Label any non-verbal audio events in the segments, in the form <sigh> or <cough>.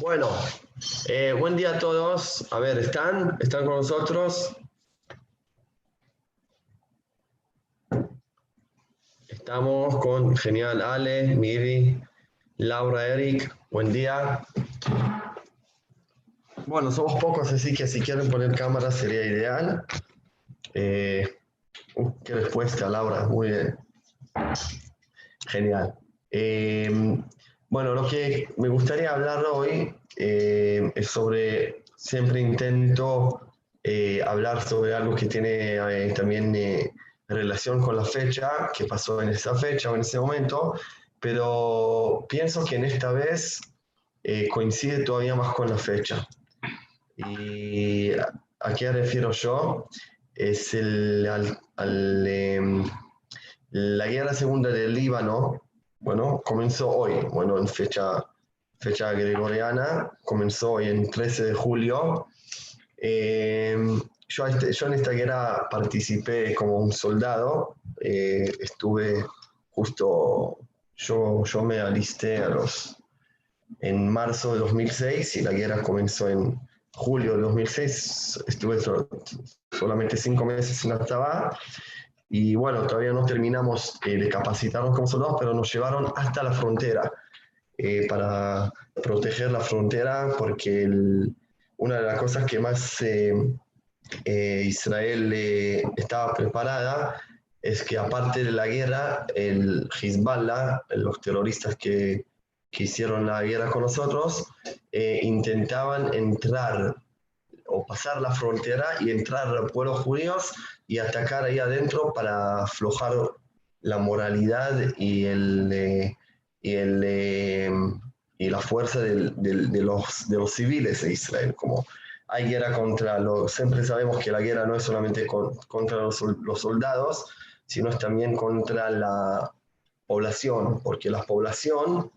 Bueno, eh, buen día a todos. A ver, ¿están? ¿Están con nosotros? Estamos con genial Ale, Miri, Laura, Eric. Buen día. Bueno, somos pocos, así que si quieren poner cámara sería ideal. Eh, uh, qué respuesta, Laura. Muy bien. Genial. Eh, bueno, lo que me gustaría hablar hoy eh, es sobre, siempre intento eh, hablar sobre algo que tiene eh, también relación con la fecha, que pasó en esa fecha o en ese momento, pero pienso que en esta vez coincide todavía más con la fecha. ¿Y a qué refiero yo? Es el, al, em, la guerra segunda del Líbano, bueno, comenzó hoy, bueno, en fecha, fecha gregoriana, comenzó hoy en 13 de julio. Eh, yo, este, yo, en esta guerra participé como un soldado, eh, estuve justo, yo, yo me alisté a los, en marzo de 2006 y la guerra comenzó en julio de 2006, estuve solamente cinco meses en Atabá y bueno, todavía no terminamos eh, de capacitarnos como soldados, pero nos llevaron hasta la frontera eh, para proteger la frontera, porque una de las cosas que más eh, Israel estaba preparada es que aparte de la guerra, el Hezbollah, los terroristas que, que hicieron la guerra con nosotros, intentaban entrar o pasar la frontera y entrar a pueblos judíos y atacar ahí adentro para aflojar la moralidad y, el, eh, y, el, eh, y la fuerza de, los, de los civiles de Israel. Como hay guerra contra los, siempre sabemos que la guerra no es solamente contra los, soldados, sino es también contra la población, porque la población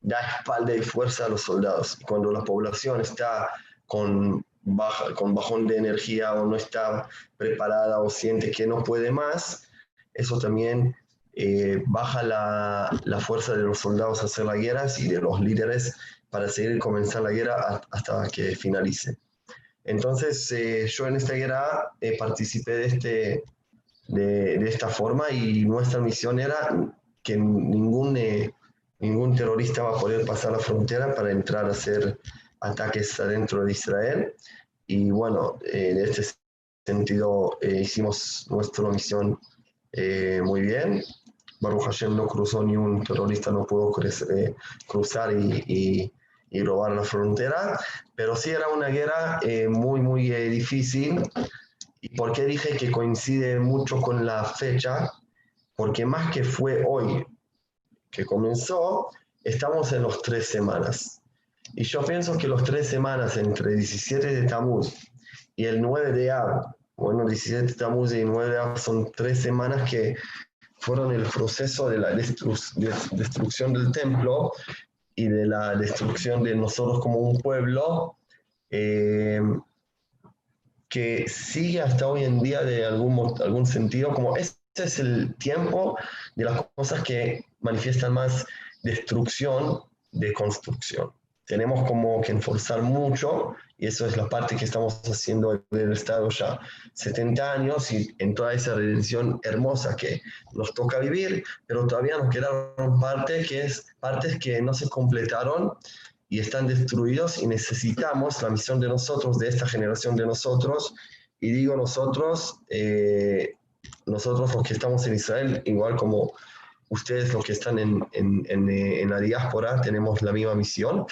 da espalda y fuerza a los soldados. Y cuando la población está con baja, con bajón de energía o no está preparada o siente que no puede más, eso también eh, baja la, la, fuerza de los soldados a hacer la guerra y de los líderes para seguir comenzar la guerra hasta que finalice. Entonces, eh, yo en esta guerra eh, participé de, este, de, de, esta forma y nuestra misión era que ningún, ningún terrorista va a poder pasar la frontera para entrar a hacer ataques adentro de Israel. Y bueno, en este sentido eh, hicimos nuestra misión eh, muy bien. Baruch Hashem no cruzó ni un terrorista, no pudo eh, cruzar y, y, robar la frontera, pero sí era una guerra muy, muy difícil. ¿Y por qué dije que coincide mucho con la fecha? Porque más que fue hoy que comenzó, estamos en los tres semanas. Y yo pienso que los tres semanas entre 17 de Tamuz y el 9 de Ab, bueno, 17 de Tamuz y 9 de Ab son tres semanas que fueron el proceso de la destrucción del templo y de la destrucción de nosotros como un pueblo, eh, que sigue hasta hoy en día de algún, algún sentido, como este es el tiempo de las cosas que manifiestan más destrucción de construcción tenemos como que enforzar mucho, y eso es la parte que estamos haciendo del Estado ya 70 años y en toda esa redención hermosa que nos toca vivir, pero todavía nos quedaron partes que, es, partes que no se completaron y están destruidos y necesitamos la misión de nosotros, de esta generación de nosotros, y digo nosotros, eh, nosotros los que estamos en Israel, igual como ustedes los que están en, en, en, en la diáspora, tenemos la misma misión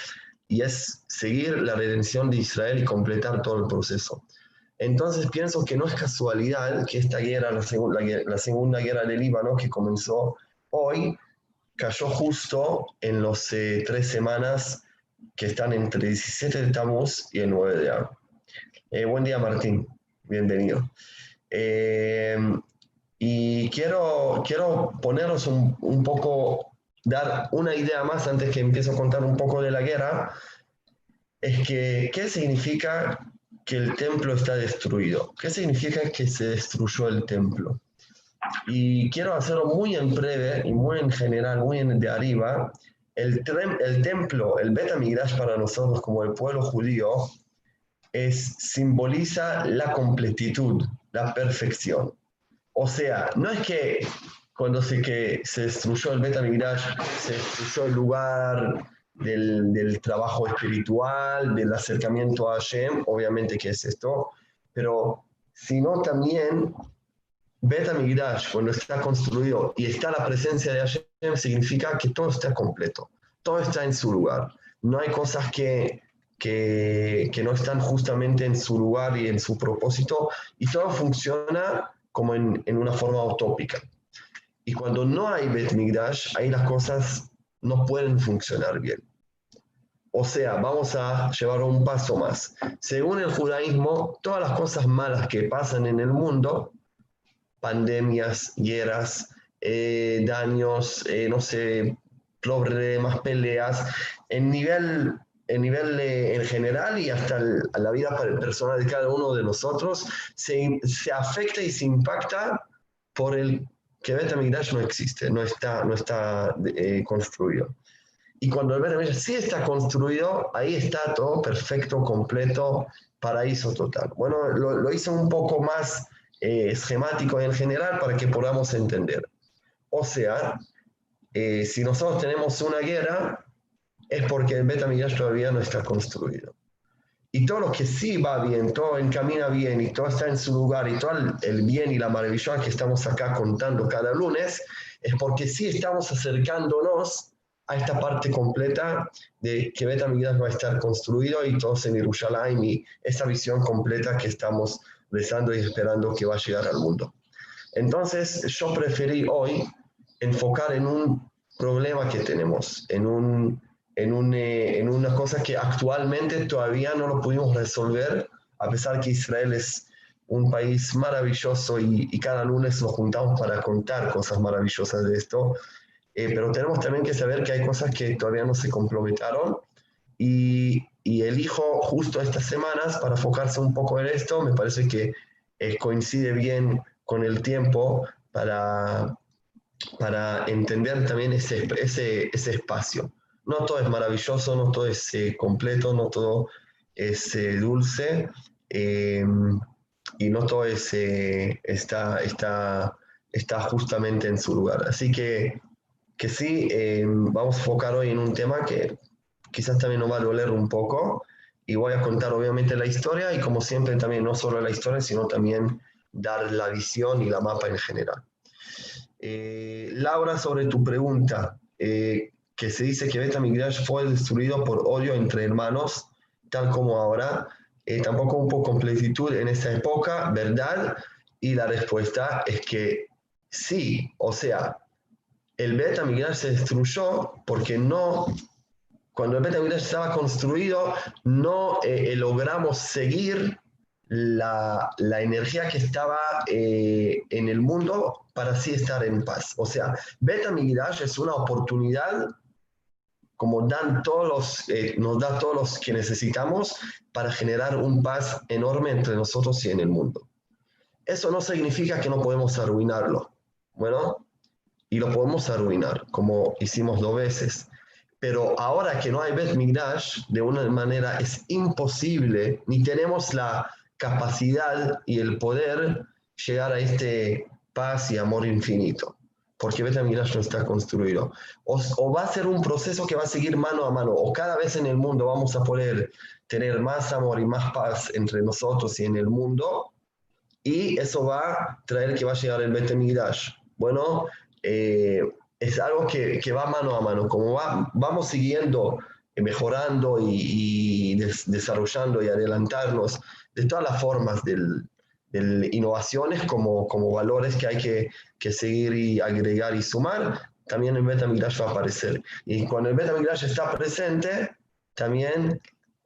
y es seguir la redención de Israel y completar todo el proceso. Entonces pienso que no es casualidad que esta guerra, la, segunda, la segunda guerra del Líbano, que comenzó hoy, cayó justo en los eh, tres semanas que están entre 17 de Tamuz y el 9 de Ab. Eh, buen día, Martín. Bienvenido. Eh, y quiero, quiero poneros un, un poco dar una idea más antes que empiezo a contar un poco de la guerra, es que, ¿qué significa que el templo está destruido? ¿Qué significa que se destruyó el templo? Y quiero hacerlo muy en breve y muy en general, muy en de arriba, el, el templo, el Bet para nosotros como el pueblo judío, es, simboliza la completitud, la perfección. O sea, no es que cuando se, que se destruyó el Bet se destruyó el lugar del, del, trabajo espiritual, del acercamiento a Hashem, obviamente que es esto, pero sino también Bet cuando está construido y está la presencia de Hashem, significa que todo está completo, todo está en su lugar. No hay cosas que, que, que no están justamente en su lugar y en su propósito, y todo funciona como en, en una forma utópica. Y cuando no hay Bet Migdash, ahí las cosas no pueden funcionar bien. O sea, vamos a llevar un paso más. Según el judaísmo, todas las cosas malas que pasan en el mundo pandemias, guerras, eh, daños, eh, no sé, problemas, peleas, en nivel, en nivel en general y hasta la vida personal de cada uno de nosotros, se, se afecta y se impacta por el que Betamigdash no existe, no está, no está eh, construido. Y cuando el Betamigdash sí está construido, ahí está todo perfecto, completo, paraíso total. Bueno, lo, lo hice un poco más eh, esquemático en general para que podamos entender. O sea, eh, si nosotros tenemos una guerra, es porque el Betamidash todavía no está construido. Y todo lo que sí va bien, todo encamina bien y todo está en su lugar y todo el bien y la maravilla que estamos acá contando cada lunes, es porque sí estamos acercándonos a esta parte completa de que Betamidash va a estar construido y todos en Jerusalén y esta visión completa que estamos rezando y esperando que va a llegar al mundo. Entonces, yo preferí hoy enfocar en un problema que tenemos, en, un, en, un, eh, en una cosa que actualmente todavía no lo pudimos resolver, a pesar que Israel es un país maravilloso y, y cada lunes nos juntamos para contar cosas maravillosas de esto, eh, pero tenemos también que saber que hay cosas que todavía no se completaron y, y elijo justo estas semanas para enfocarse un poco en esto. Me parece que eh, coincide bien con el tiempo para, para entender también ese, ese, ese, espacio. No todo es maravilloso, no todo es eh, completo, no todo es eh, dulce em, y no todo es, está, está, está justamente en su lugar. Así que, que sí, vamos a enfocar hoy en un tema que quizás también nos va a doler un poco y voy a contar obviamente la historia y como siempre también no solo la historia, sino también dar la visión y la mapa en general. Eh, Laura, sobre tu pregunta, eh, que se dice que Beta Migrash fue destruido por odio entre hermanos, tal como ahora, eh, tampoco poco completitud en esa época, ¿verdad? Y la respuesta es que sí, o sea, el Beta Migrash se destruyó porque no cuando el Betamigdash estaba construido, no eh, eh, logramos seguir la, la, energía que estaba eh, en el mundo para así estar en paz. O sea, Betamigdash es una oportunidad como dan todos los, nos da todos los que necesitamos para generar un paz enorme entre nosotros y en el mundo. Eso no significa que no podemos arruinarlo. Bueno, y lo podemos arruinar, como hicimos dos veces. Pero ahora que no hay Bet Migdash, de una manera es imposible, ni tenemos la capacidad y el poder llegar a este paz y amor infinito, porque Bet Migdash no está construido. O, va a ser un proceso que va a seguir mano a mano, o cada vez en el mundo vamos a poder tener más amor y más paz entre nosotros y en el mundo, y eso va a traer que va a llegar el Bet Migdash. Bueno, eh, es algo que, que, va mano a mano, como va, vamos siguiendo, eh, mejorando y, desarrollando y adelantarnos de todas las formas del, del innovaciones como, como valores que hay que, que, seguir y agregar y sumar, también el Metamigrash va a aparecer. Y cuando el Metamigrash está presente, también,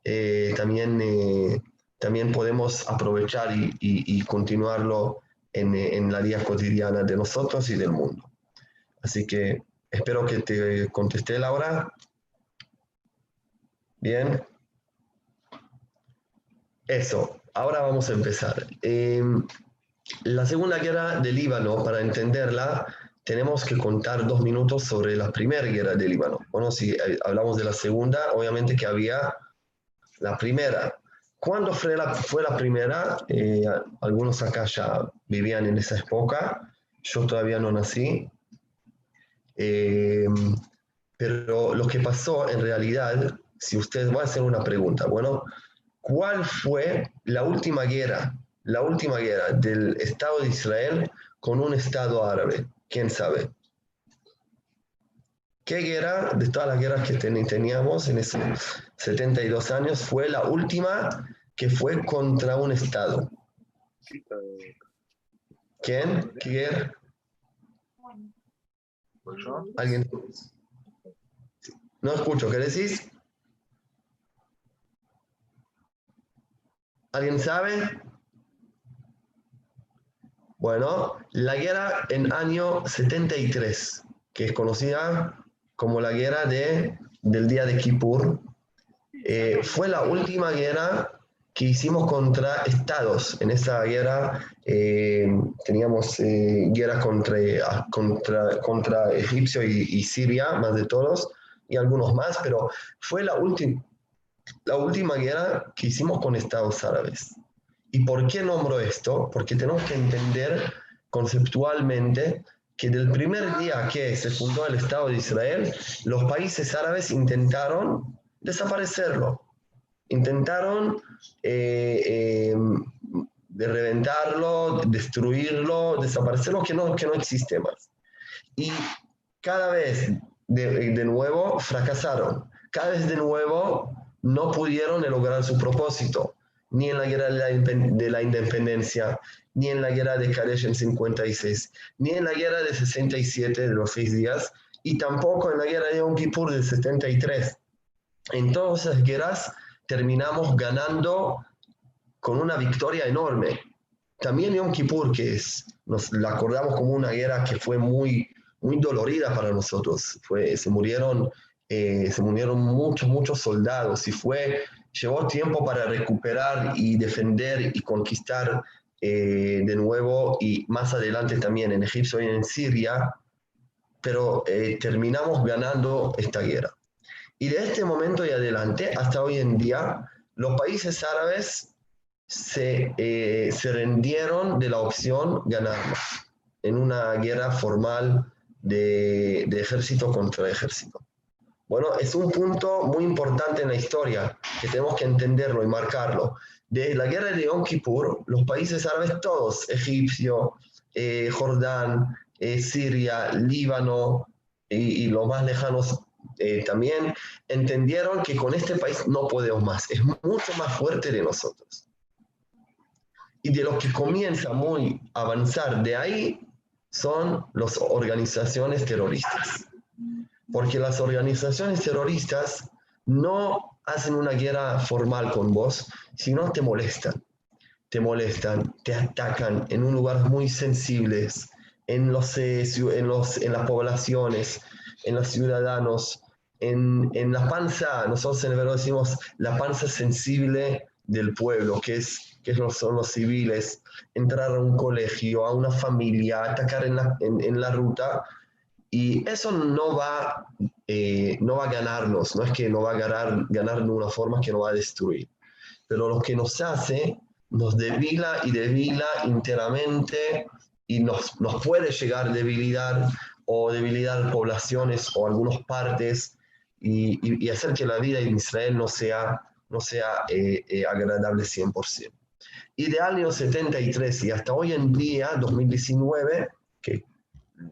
eh, también, eh, también podemos aprovechar y, y, y continuarlo en, en la vida cotidiana de nosotros y del mundo. Así que espero que te contesté, Laura. Bien. Eso, ahora vamos a empezar. Em, la Segunda Guerra del Líbano, para entenderla, tenemos que contar dos minutos sobre la primera guerra del Líbano. Bueno, si eh, hablamos de la segunda, obviamente que había la primera. ¿Cuándo fue la, fue la primera? Eh, algunos acá ya vivían en esa época, yo todavía no nací. Eh, pero lo que pasó en realidad, si ustedes van a hacer una pregunta, bueno, ¿cuál fue la última guerra, la última guerra del Estado de Israel con un Estado árabe? ¿Quién sabe? ¿Qué guerra de todas las guerras que teníamos en esos 72 años fue la última que fue contra un Estado? ¿Quién? ¿Qué guerra? ¿Alguien? No escucho, ¿qué decís? ¿Alguien sabe? Bueno, la guerra en año 73, que es conocida como la guerra de, del día de Kippur, eh, fue la última guerra que hicimos contra estados. En esa guerra eh, teníamos eh, guerras contra, contra, contra Egipcio y, Siria, más de todos, y algunos más, pero fue la, la última guerra que hicimos con estados árabes. ¿Y por qué nombro esto? Porque tenemos que entender conceptualmente que del primer día que se fundó el Estado de Israel, los países árabes intentaron desaparecerlo, intentaron eh, eh, de reventarlo, destruirlo, desaparecerlo, que no, que no existe más. Y cada vez de, de nuevo fracasaron, cada vez de nuevo no pudieron lograr su propósito ni en la guerra de la, independencia, ni en la guerra de Kadesh en 56, ni en la guerra de 67 de los seis días, y tampoco en la guerra de Yom Kippur de 73. En todas esas guerras terminamos ganando con una victoria enorme. También Yom Kippur, que es, nos la acordamos como una guerra que fue muy, muy dolorida para nosotros. Fue, se, murieron, eh, se murieron muchos, muchos soldados y fue llevó tiempo para recuperar y defender y conquistar eh, de nuevo y más adelante también en Egipto y en Siria, pero eh, terminamos ganando esta guerra. Y de este momento y adelante, hasta hoy en día, los países árabes se, eh, se rendieron de la opción ganarnos en una guerra formal de, de ejército contra ejército. Bueno, es un punto muy importante en la historia que tenemos que entenderlo y marcarlo. De la guerra de Yom Kippur, los países árabes todos, Egipcio, eh, Jordán, eh, Siria, Líbano y, los más lejanos eh, también, entendieron que con este país no podemos más, es mucho más fuerte de nosotros. Y de lo que comienza muy a avanzar de ahí son las organizaciones terroristas porque las organizaciones terroristas no hacen una guerra formal con vos, sino te molestan. Te molestan, te atacan en un lugar muy sensibles, en, los, eh, en, los, en las poblaciones, en los ciudadanos, en, en la panza, nosotros en el verbo decimos la panza sensible del pueblo, que, es, que son los civiles, entrar a un colegio, a una familia, atacar en la, en, en la ruta, y eso no va, eh, no va a ganarnos, no es que no va a ganar, ganar de una forma que no va a destruir. Pero lo que nos hace, nos debila y debila enteramente y nos, nos puede llegar debilidad o debilitar poblaciones o algunas partes y, y, hacer que la vida en Israel no sea, no sea eh, eh, agradable 100%. Y de año 73 y hasta hoy en día, 2019, que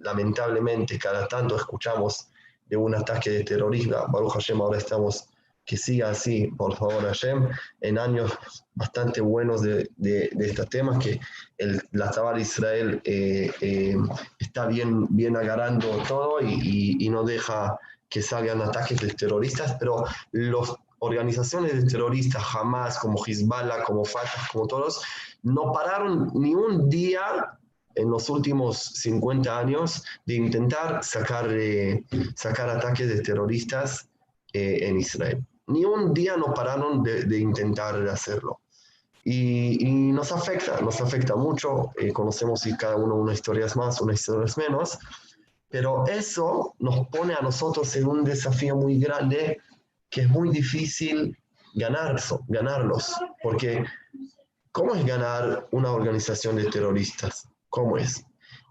lamentablemente cada tanto escuchamos de un ataque de terrorismo. Baruch Hashem, ahora estamos, que siga así, por favor Hashem, en años bastante buenos de, de, de estos temas, que el, la Tabar Israel eh, eh, está bien, bien agarrando todo y, y, y, no deja que salgan ataques de terroristas, pero las organizaciones de terroristas, jamás como Hezbollah, como Fatah, como todos, no pararon ni un día en los últimos 50 años de intentar sacar, eh, sacar ataques de terroristas eh, en Israel. Ni un día no pararon de, de intentar hacerlo. Y, y, nos afecta, nos afecta mucho. Eh, conocemos y cada uno una historia es más, una historia es menos. Pero eso nos pone a nosotros en un desafío muy grande que es muy difícil ganar, ganarlos, porque ¿cómo es ganar una organización de terroristas? ¿Cómo es?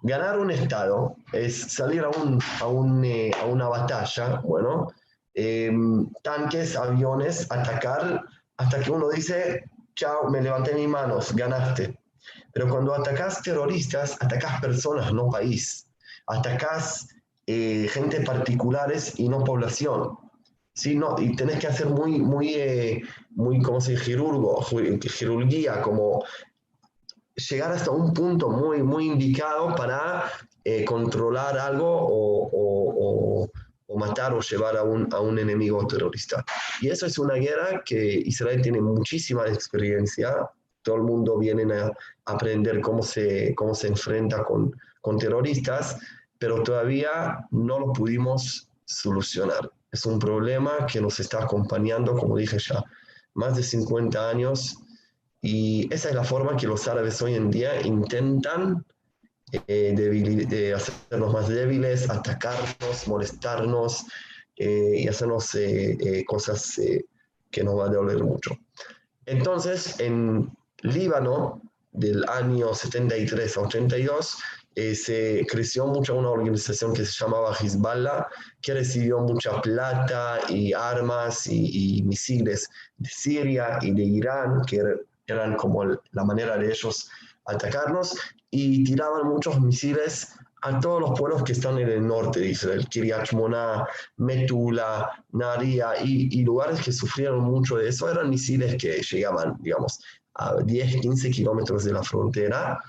Ganar un Estado es salir a, un, a, un, eh, a una batalla, bueno, em, tanques, aviones, atacar, hasta que uno dice, chao, me levanté mis manos, ganaste. Pero cuando atacas terroristas, atacas personas, no país. Atacas eh, gente particulares y no población. ¿sí? No, y tenés que hacer muy, muy, eh, muy ¿cómo se dice? Quirurgo, quirurgía, como llegar hasta un punto muy, muy indicado para eh, controlar algo o, o, o, matar o llevar a un, a un enemigo terrorista. Y eso es una guerra que Israel tiene muchísima experiencia. Todo el mundo viene a aprender cómo se, cómo se enfrenta con, con terroristas, pero todavía no lo pudimos solucionar es un problema que nos está acompañando, como dije ya, más de 50 años. Y esa es la forma que los árabes hoy en día intentan eh, hacernos más débiles, atacarnos, molestarnos eh, y hacernos eh, cosas que nos va a doler mucho. Entonces, en Líbano, del año 73 a 82, eh, se creció mucho una organización que se llamaba Hezbollah, que recibió mucha plata y armas y, misiles de Siria y de Irán, que eran como la manera de ellos atacarnos, y tiraban muchos misiles a todos los pueblos que están en el norte de Israel, Kiryat Mona, Metula, Naria, y, lugares que sufrieron mucho de eso, eran misiles que llegaban, digamos, a 10, 15 kilómetros de la frontera,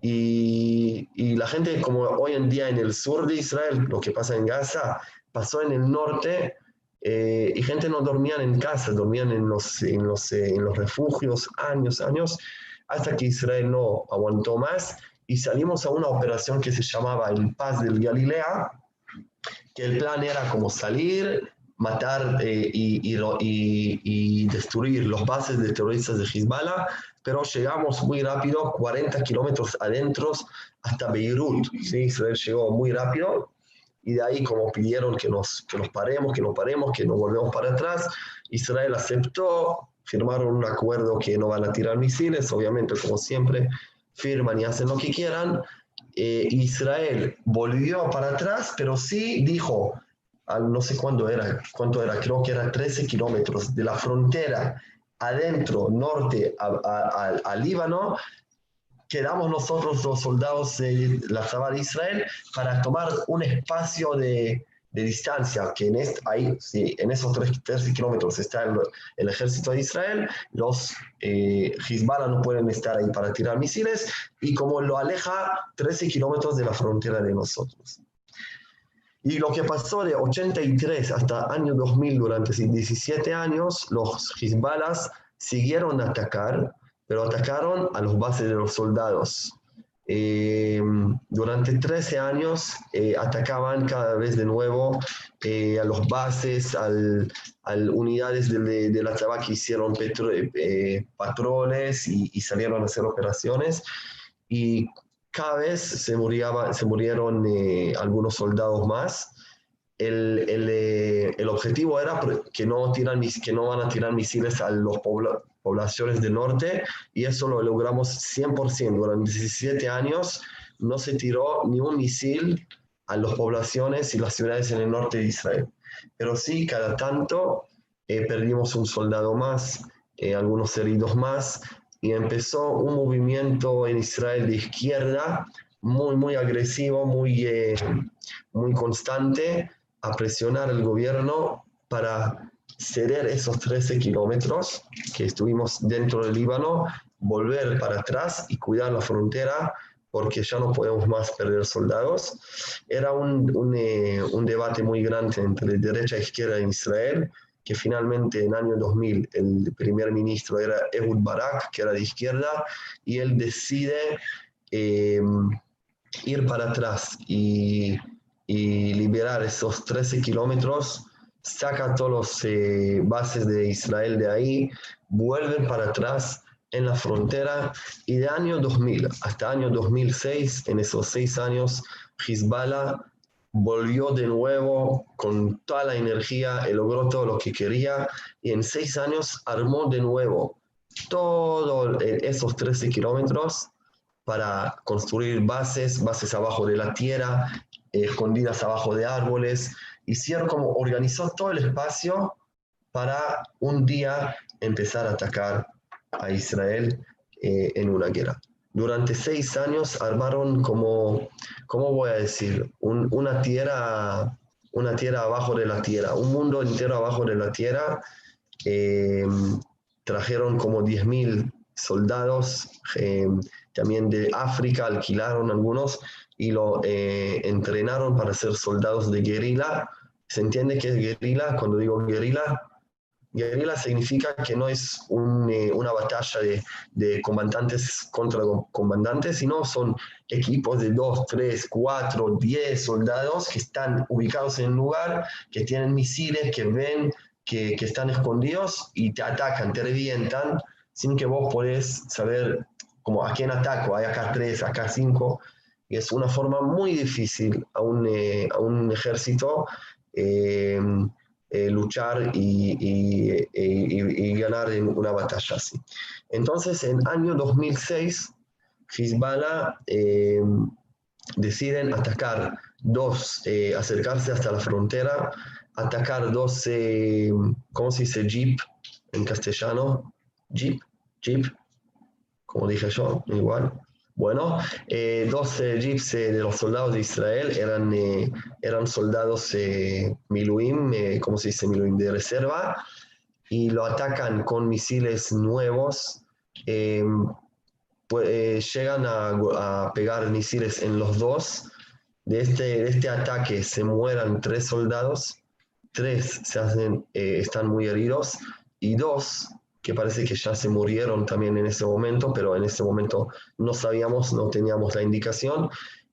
y, la gente, como hoy en día en el sur de Israel, lo que pasa en Gaza, pasó en el norte eh, y gente no dormían en casa, dormían en los, en, los, eh, en los refugios años, años, hasta que Israel no aguantó más y salimos a una operación que se llamaba el Paz del Galilea, que el plan era como salir, matar eh, y, y, y, destruir los bases de terroristas de Hezbollah, pero llegamos muy rápido, 40 kilómetros adentro hasta Beirut. ¿sí? Israel llegó muy rápido y de ahí como pidieron que nos, que nos paremos, que no paremos, que nos volvemos para atrás, Israel aceptó, firmaron un acuerdo que no van a tirar misiles, obviamente como siempre firman y hacen lo que quieran. Eh, Israel volvió para atrás, pero sí dijo, no sé cuándo era, cuánto era, creo que era 13 kilómetros de la frontera adentro, norte, al Líbano, quedamos nosotros los soldados de la Saba de Israel para tomar un espacio de, de distancia, que en, ahí, sí, en esos 13 kilómetros está el, ejército de Israel, los eh, Hezbollah no pueden estar ahí para tirar misiles, y como lo aleja 13 kilómetros de la frontera de nosotros. Y lo que pasó de 83 hasta año 2000, durante 17 años, los Hezbollah siguieron a atacar, pero atacaron a los bases de los soldados. Eh, durante 13 años eh, atacaban cada vez de nuevo eh, a los bases, al, unidades de, de, la Chava que hicieron patrones y, y, salieron a hacer operaciones. Y cada vez se, se murieron eh, algunos soldados más. El, el, eh, el, objetivo era que no, tiran, que no van a tirar misiles a las poblaciones del norte y eso lo logramos 100%. Durante 17 años no se tiró ni un misil a las poblaciones y las ciudades en el norte de Israel. Pero sí, cada tanto eh, perdimos un soldado más, algunos heridos más, y empezó un movimiento en Israel de izquierda muy, muy agresivo, muy, eh, muy constante, a presionar al gobierno para ceder esos 13 kilómetros que estuvimos dentro del Líbano, volver para atrás y cuidar la frontera porque ya no podemos más perder soldados. Era un, un, eh, un debate muy grande entre derecha e izquierda en Israel que finalmente en el año 2000 el primer ministro era Ehud Barak, que era de izquierda, y él decide em, ir para atrás y, y, liberar esos 13 kilómetros, saca todos los eh, bases de Israel de ahí, vuelven para atrás en la frontera y de año 2000 hasta año 2006, en esos seis años, Hezbollah volvió de nuevo con toda la energía, y logró todo lo que quería y en seis años armó de nuevo todos esos 13 kilómetros para construir bases, bases abajo de la tierra, escondidas abajo de árboles. Hicieron como organizó todo el espacio para un día empezar a atacar a Israel eh, en una guerra. Durante seis años armaron como, ¿cómo voy a decir? una, tierra, una tierra abajo de la tierra, un mundo entero abajo de la tierra. Eh, trajeron como 10.000 soldados, eh, también de África alquilaron algunos y lo entrenaron para ser soldados de guerrilla. ¿Se entiende qué es guerrilla? Cuando digo guerrilla, Guerrilla significa que no es eh, una batalla de, de, combatantes contra combatantes, sino son equipos de 2, 3, 4, 10 soldados que están ubicados en un lugar, que tienen misiles, que ven que, que están escondidos y te atacan, te revientan, sin que vos podés saber como a quién ataco, hay acá 3, acá 5, y es una forma muy difícil a un, eh, a un ejército. Eh, eh, luchar y, y, ganar en una batalla así. Entonces, en año 2006, Hezbollah deciden atacar dos, acercarse hasta la frontera, atacar dos, ¿cómo se dice? Jeep en castellano. Jeep, Jeep, como dije yo, igual. Bueno, eh, 12 jeeps de los soldados de Israel eran, eh, eran soldados eh, Miluim, eh, ¿cómo se dice Miluim? De reserva, y lo atacan con misiles nuevos. Pues, llegan a, a, pegar misiles en los dos. De este, de este ataque se mueran tres soldados, tres se hacen, están muy heridos, y dos que parece que ya se murieron también en ese momento, pero en ese momento no sabíamos, no teníamos la indicación.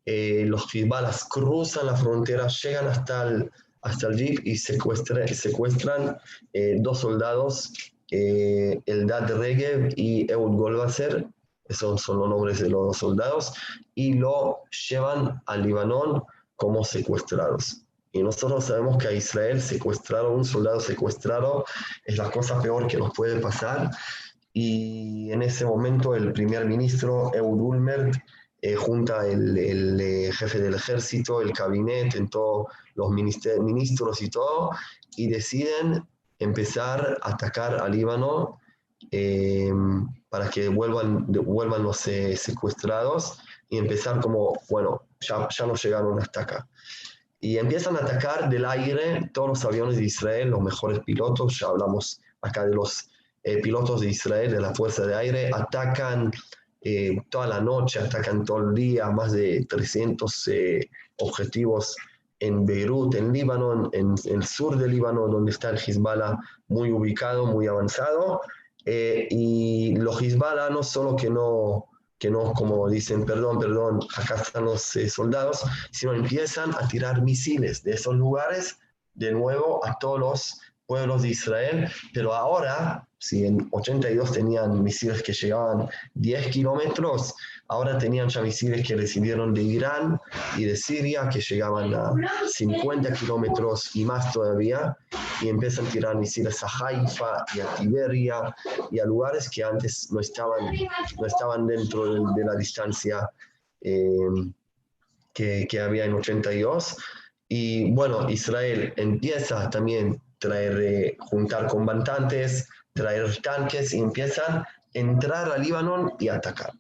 Eh, los Hezbollah cruzan la frontera, llegan hasta el, hasta el jeep y secuestran, secuestran eh, dos soldados, eh, Eldad Regev y Eud Golbaser, esos son los nombres de los dos soldados, y lo llevan a Libanón como secuestrados. Y nosotros sabemos que a Israel secuestraron, un soldado secuestrado es la cosa peor que nos puede pasar. Y en ese momento el primer ministro, Eud Ulmer, eh, junta el, el eh, jefe del ejército, el gabinete, en todos los ministros y todo, y deciden empezar a atacar a Líbano eh, para que vuelvan, vuelvan los secuestrados y empezar como, bueno, ya, ya nos llegaron hasta acá y empiezan a atacar del aire todos los aviones de Israel, los mejores pilotos, ya hablamos acá de los eh, pilotos de Israel, de la Fuerza de Aire, atacan eh, toda la noche, atacan todo el día, más de 300 eh, objetivos en Beirut, en Líbano, en, el sur de Líbano, donde está el Hezbollah muy ubicado, muy avanzado. y los Hezbollah no solo que no que no como dicen, perdón, perdón, acá están los eh, soldados, sino empiezan a tirar misiles de esos lugares de nuevo a todos los pueblos de Israel, pero ahora, si en 82 tenían misiles que llegaban 10 kilómetros, ahora tenían ya misiles que recibieron de Irán y de Siria, que llegaban a 50 kilómetros y más todavía, y empiezan a tirar misiles a Haifa y a Tiberia y a lugares que antes no estaban, no estaban dentro de, la distancia eh, que, que había en 82. Y bueno, Israel empieza también traer, eh, juntar combatantes, traer tanques y empiezan a entrar a Líbano y atacar.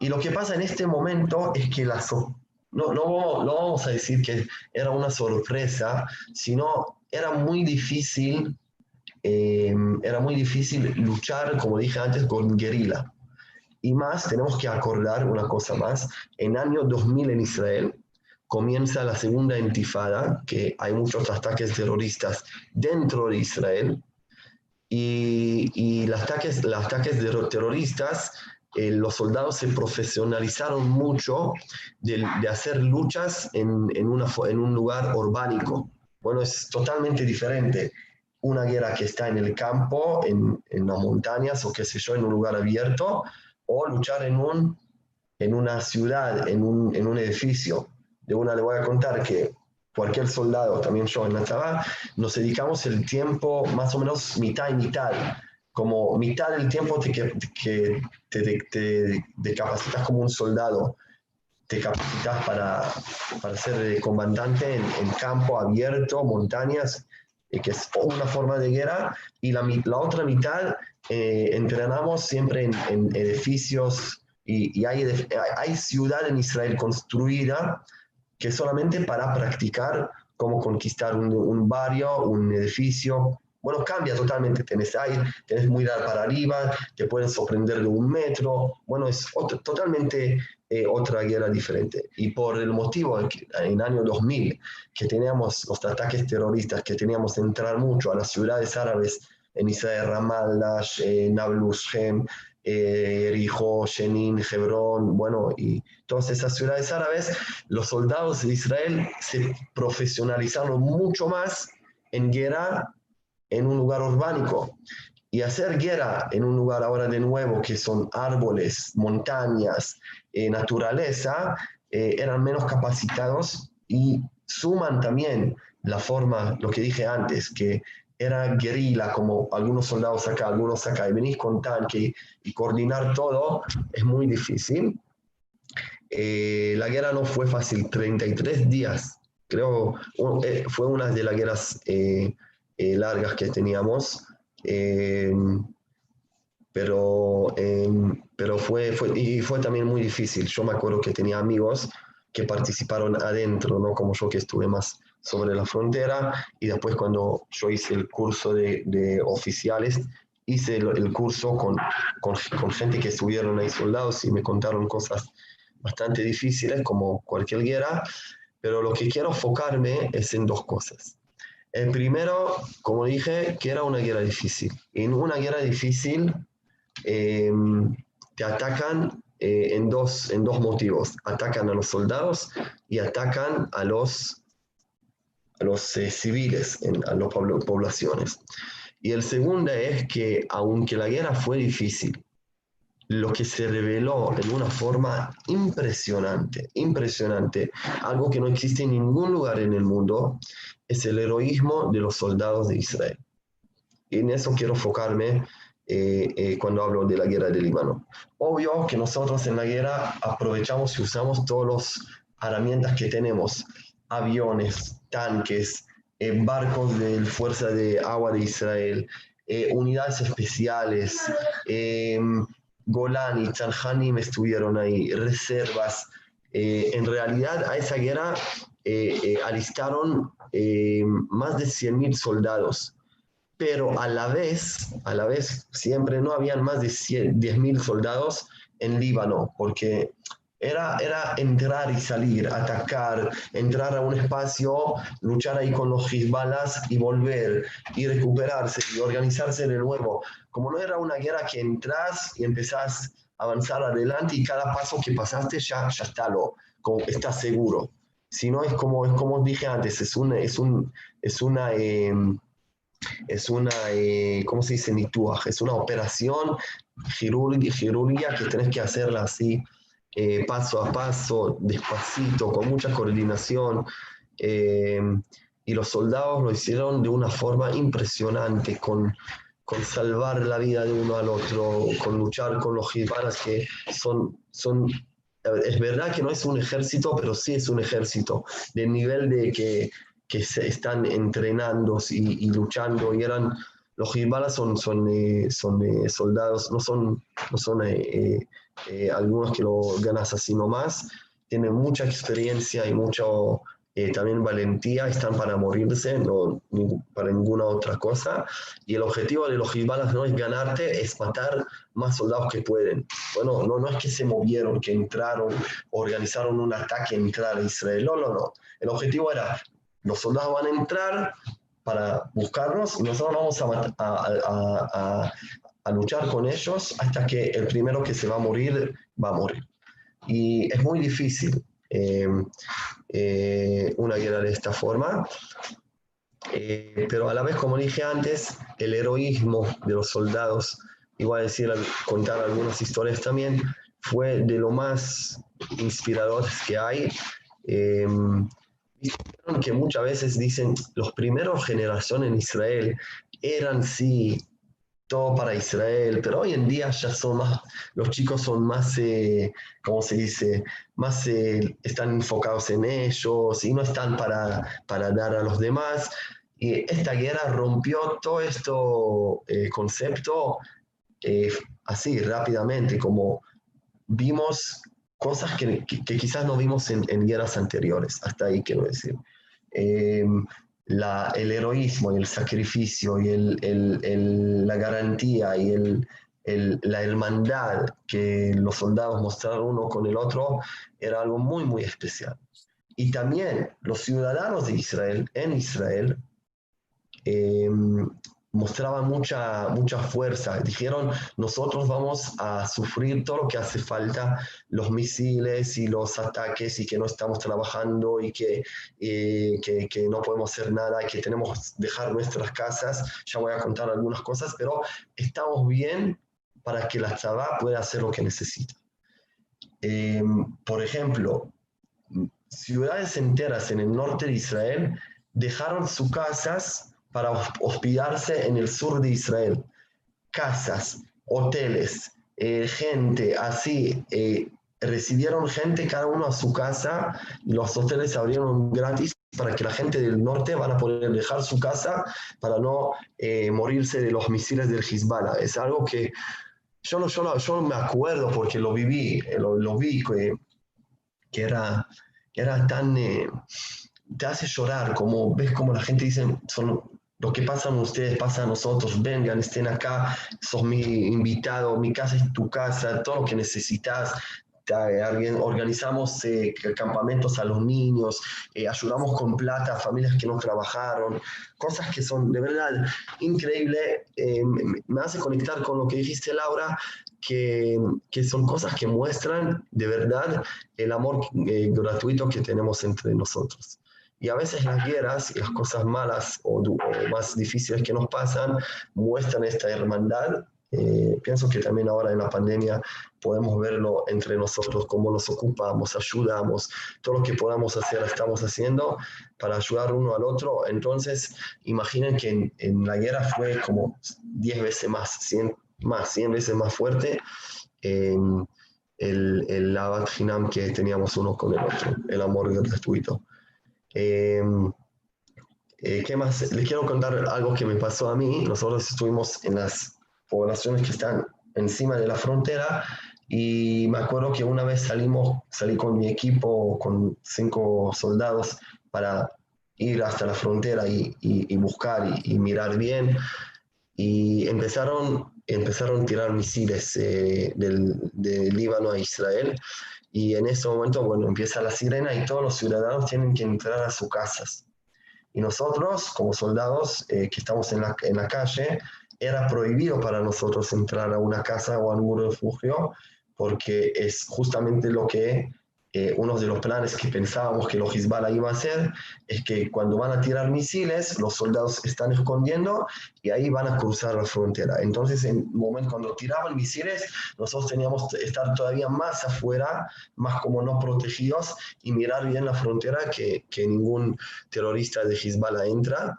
Y lo que pasa en este momento es que la no, no, no vamos a decir que era una sorpresa, sino era muy difícil, eh, era muy difícil luchar, como dije antes, con guerrilla. Y más, tenemos que acordar una cosa más, en año 2000 en Israel, comienza la segunda intifada, que hay muchos ataques terroristas dentro de Israel, y, los ataques, los ataques terroristas, eh, los soldados se profesionalizaron mucho de, de hacer luchas en, en un lugar urbánico. Bueno, es totalmente diferente una guerra que está en el campo, en, en las montañas o qué sé yo, en un lugar abierto, o luchar en, un, en una ciudad, en un, en un edificio de una le voy a contar que cualquier soldado, también yo en la Tzabá, nos dedicamos el tiempo más o menos mitad y mitad. Como mitad del tiempo te, que te, te, capacitas como un soldado, te capacitas para, para ser comandante en, en campo abierto, montañas, que es una forma de guerra, y la, la otra mitad eh, entrenamos siempre en, en edificios. Y, y, hay, hay ciudad en Israel construida que solamente para practicar cómo conquistar un, un barrio, un edificio. Bueno, cambia totalmente, tenés aire, tenés mirar para arriba, te pueden sorprender de un metro, bueno, es totalmente eh, otra guerra diferente. Y por el motivo en, el año 2000 que teníamos los ataques terroristas, que teníamos que entrar mucho a las ciudades árabes en Israel, Ramallah, eh, Nablus, Shem, eh, Jericó, Jenin, Hebrón, bueno, y todas esas ciudades árabes, los soldados de Israel se profesionalizaron mucho más en guerra en un lugar urbánico. Y hacer guerra en un lugar ahora de nuevo que son árboles, montañas, eh, naturaleza, eh, eran menos capacitados y suman también la forma, lo que dije antes, que era guerrilla, como algunos soldados acá, algunos acá, y venís con tanque y, coordinar todo, es muy difícil. Eh, la guerra no fue fácil, 33 días, creo, fue una de las guerras largas que teníamos pero, em, pero fue, fue, y fue también muy difícil. Yo me acuerdo que tenía amigos que participaron adentro, ¿no? Como yo que estuve más sobre la frontera y después cuando yo hice el curso de, de oficiales, hice el, curso con, con, con, gente que estuvieron ahí soldados y me contaron cosas bastante difíciles como cualquier guerra, pero lo que quiero enfocarme es en dos cosas. El primero, como dije, que era una guerra difícil. En una guerra difícil eh, te atacan eh, en, dos, en dos motivos. Atacan a los soldados y atacan a los, a los eh, civiles, en, a las poblaciones. Y el segundo es que aunque la guerra fue difícil, lo que se reveló en una forma impresionante, impresionante, algo que no existe en ningún lugar en el mundo, es el heroísmo de los soldados de Israel. Y en eso quiero enfocarme eh, eh, cuando hablo de la guerra del Líbano. Obvio que nosotros en la guerra aprovechamos y usamos todas las herramientas que tenemos, aviones, tanques, eh, barcos de Fuerza de Agua de Israel, unidades especiales, Golani, me estuvieron ahí, reservas. en realidad a esa guerra alistaron más de 100.000 soldados pero a la vez, a la vez, siempre no habían más de 10.000 soldados en Líbano, porque era, era entrar y salir, atacar, entrar a un espacio, luchar ahí con los Hezbollas y volver y recuperarse y organizarse de nuevo. Como no era una guerra que entras y empezás a avanzar adelante y cada paso que pasaste ya, ya está, lo, como estás seguro. Si no es como, es como dije antes, es una, es un, es una em, es una, eh, ¿cómo se dice? Es una operación quirúrgica que tenés que hacerla así, eh, paso a paso, despacito, con mucha coordinación. Eh, y los soldados lo hicieron de una forma impresionante, con, con salvar la vida de uno al otro, con luchar con los hispanas que son, son es verdad que no es un ejército, pero sí es un ejército, del nivel de que que se están entrenando y, luchando y eran los Hezbollah son, son, eh, eh, soldados, no son, no son eh, algunos que lo ganas así nomás, tienen mucha experiencia y mucho también valentía, están para morirse, no para ninguna otra cosa. Y el objetivo de los Hezbollah no es ganarte, es matar más soldados que pueden. Bueno, no, no es que se movieron, que entraron, organizaron un ataque, entrar a Israel, no, no, no. El objetivo era los soldados van a entrar para buscarnos. Y nosotros vamos a, a, luchar con ellos hasta que el primero que se va a morir va a morir. Y es muy difícil em, eh, una guerra de esta forma, eh, pero a la vez, como dije antes, el heroísmo de los soldados, igual decir, contar algunas historias también, fue de lo más inspiradores que hay que muchas veces dicen, los primeros generaciones en Israel eran sí todo para Israel, pero hoy en día ya son más, los chicos son más, eh, ¿cómo se dice? Más eh, están enfocados en ellos y no están para, para dar a los demás. Y esta guerra rompió todo esto eh, concepto eh, así rápidamente, como vimos cosas que, quizás no vimos en, guerras anteriores, hasta ahí quiero decir. Em, la, el heroísmo y el sacrificio y el, el, la garantía y la hermandad que los soldados mostraron uno con el otro era algo muy, muy especial. Y también los ciudadanos de Israel, en Israel, em, mostraban mucha, mucha fuerza. Dijeron, nosotros vamos a sufrir todo lo que hace falta, los misiles y los ataques y que no estamos trabajando y que, eh, que, no podemos hacer nada que tenemos que dejar nuestras casas. Ya voy a contar algunas cosas, pero estamos bien para que la Tzabá pueda hacer lo que necesita. Em, por ejemplo, ciudades enteras en el norte de Israel dejaron sus casas para hospedarse en el sur de Israel. Casas, hoteles, eh, gente, así, eh, recibieron gente cada uno a su casa y los hoteles se abrieron gratis para que la gente del norte van a poder dejar su casa para no eh, morirse de los misiles del Hezbollah. Es algo que yo no, yo yo me acuerdo porque lo viví, lo, vi, que, que, era, era tan... te hace llorar, como ves como la gente dice, son lo que pasa a ustedes pasa a nosotros, vengan, estén acá, sos mi invitado, mi casa es tu casa, todo lo que necesitas. Organizamos eh, campamentos a los niños, eh, ayudamos con plata a familias que no trabajaron, cosas que son de verdad increíbles. Eh, me hace conectar con lo que dijiste, Laura, que, que, son cosas que muestran de verdad el amor gratuito que tenemos entre nosotros. Y a veces las guerras y las cosas malas o, más difíciles que nos pasan muestran esta hermandad. Eh, pienso que también ahora en la pandemia podemos verlo entre nosotros, cómo nos ocupamos, ayudamos, todo lo que podamos hacer estamos haciendo para ayudar uno al otro. Entonces, imaginen que en, la guerra fue como 10 veces más, 100, más, 100 veces más fuerte el, el Abat que teníamos uno con el otro, el amor gratuito. Em, eh, ¿Qué más? Les quiero contar algo que me pasó a mí. Nosotros estuvimos en las poblaciones que están encima de la frontera y me acuerdo que una vez salimos, salí con mi equipo, con cinco soldados, para ir hasta la frontera y, y, buscar y, mirar bien. Y empezaron, empezaron a tirar misiles eh, del, del Líbano a Israel y en ese momento, bueno, empieza la sirena y todos los ciudadanos tienen que entrar a sus casas. Y nosotros, como soldados eh, que estamos en la, en la calle, era prohibido para nosotros entrar a una casa o a un refugio porque es justamente lo que eh, uno de los planes que pensábamos que los Hezbollah iba a hacer es que cuando van a tirar misiles, los soldados están escondiendo y ahí van a cruzar la frontera. Entonces, en el momento cuando tiraban misiles, nosotros teníamos que estar todavía más afuera, más como no protegidos y mirar bien la frontera que, ningún terrorista de Hezbollah entra.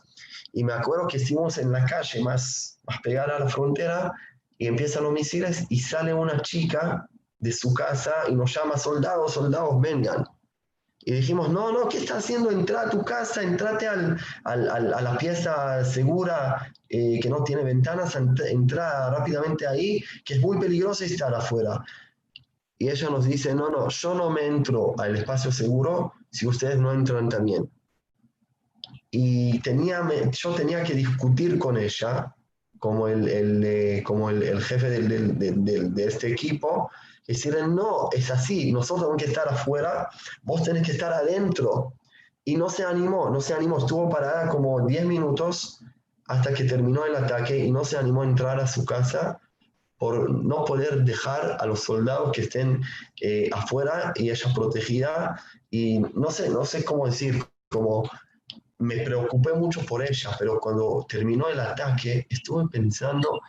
Y me acuerdo que estuvimos en la calle más, más pegada a la frontera y empiezan los misiles y sale una chica de su casa y nos llama soldados, soldados, vengan. Y dijimos, no, no, ¿qué está haciendo? Entra a tu casa, entrate al, al, a la pieza segura eh, que no tiene ventanas, entra rápidamente ahí, que es muy peligroso estar afuera. Y ella nos dice, no, no, yo no me entro al espacio seguro si ustedes no entran también. Y tenía, yo tenía que discutir con ella, como el, el eh, como el jefe del, del, de este equipo, Decirle, no, es así, nosotros tenemos que estar afuera, vos tenés que estar adentro. Y no se animó, no se animó, estuvo parada como 10 minutos hasta que terminó el ataque y no se animó a entrar a su casa por no poder dejar a los soldados que estén eh, afuera y ella protegida. Y no sé, no sé cómo decir, como me preocupé mucho por ella, pero cuando terminó el ataque estuve pensando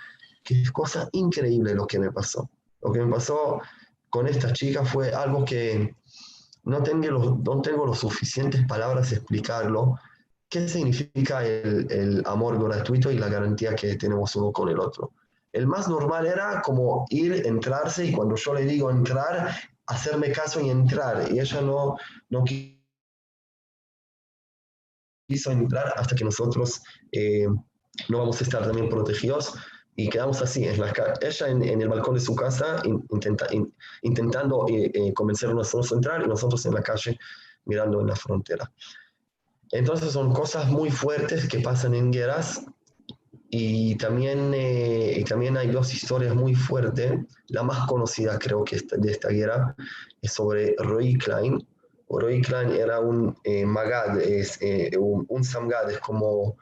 que es cosa increíble lo que me pasó. Lo que me pasó con esta chica fue algo que no tengo, los, no tengo los suficientes palabras explicarlo, qué significa el, el, amor gratuito y la garantía que tenemos uno con el otro. El más normal era como ir, entrarse y cuando yo le digo entrar, hacerme caso y entrar. Y ella no, no quiso entrar hasta que nosotros eh, no vamos a estar también protegidos y quedamos así, en la, ella en, en, el balcón de su casa intenta, in, intentando eh, eh, convencernos a entrar y nosotros en la calle mirando en la frontera. Entonces son cosas muy fuertes que pasan en guerras y también, eh, y también hay dos historias muy fuertes. La más conocida creo que de esta guerra es sobre Roy Klein. Roy Klein era un eh, Magad, es, eh, un, un, Samgad, es como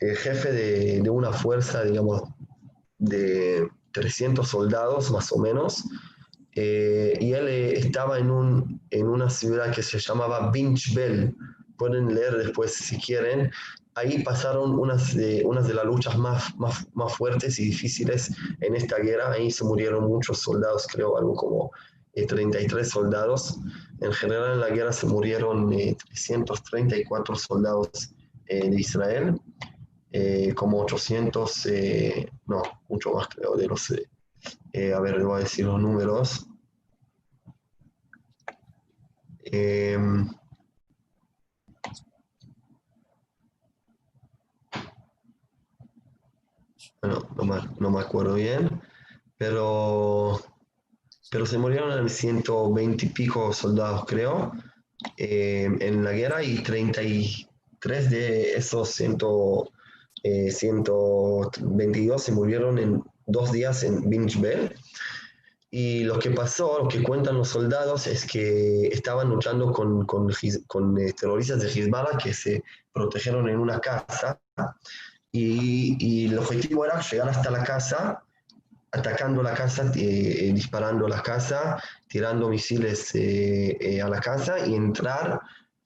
el jefe de, de, una fuerza, digamos, de 300 soldados más o menos. y él estaba en, un, en una ciudad que se llamaba Binchbel. Pueden leer después si quieren ahí pasaron unas de, unas de las luchas más, más, más, fuertes y difíciles en esta guerra. Ahí se murieron muchos soldados, creo, algo como eh, 33 soldados. En general en la guerra se murieron eh, 334 soldados eh, de Israel, eh, como 800, eh, no, mucho más creo, de los... a ver, le voy a decir los números. Eh, bueno, no me, no me acuerdo bien, pero, pero se murieron 120 y pico soldados, creo, eh, en la guerra y 33 de esos 100, eh, 122 se murieron en dos días en Binchbel. Y lo que pasó, lo que cuentan los soldados, es que estaban luchando con, con, con eh, terroristas de Hezbollah que se protegieron en una casa y, y, el objetivo era llegar hasta la casa, atacando la casa, eh, disparando la casa, tirando misiles eh, eh, a la casa y entrar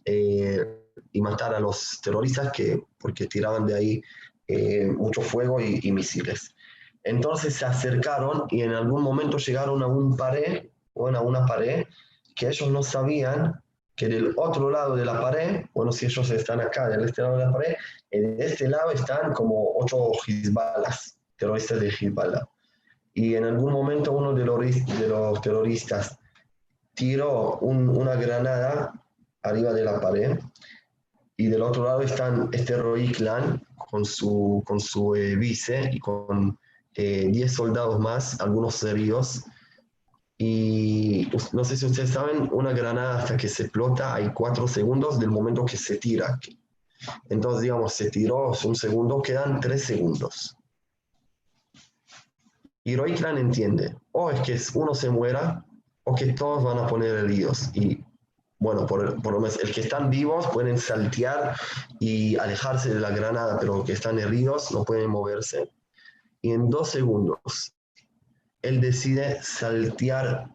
eh, y matar a los terroristas que, porque tiraban de ahí eh, mucho fuego y, misiles. Entonces se acercaron y en algún momento llegaron a un pared, bueno, a una pared que ellos no sabían que del otro lado de la pared, bueno, si ellos están acá, del este lado de la pared, en este lado están como ocho Hezbollas, terroristas de Hezbollah. Y en algún momento uno de los, de terroristas tiró un, una granada arriba de la pared y del otro lado están este Roy Clan con su, con su eh, vice y con 10 eh, soldados más, algunos heridos, y no sé si ustedes saben, una granada hasta que se explota hay cuatro segundos del momento que se tira. Entonces, digamos, se tiró un segundo, quedan tres segundos. Y Roikran entiende, o es que uno se muera, o que todos van a poner heridos. Y bueno, por, por lo menos el que están vivos pueden saltear y alejarse de la granada, pero los que están heridos no pueden moverse. Y en dos segundos él decide saltear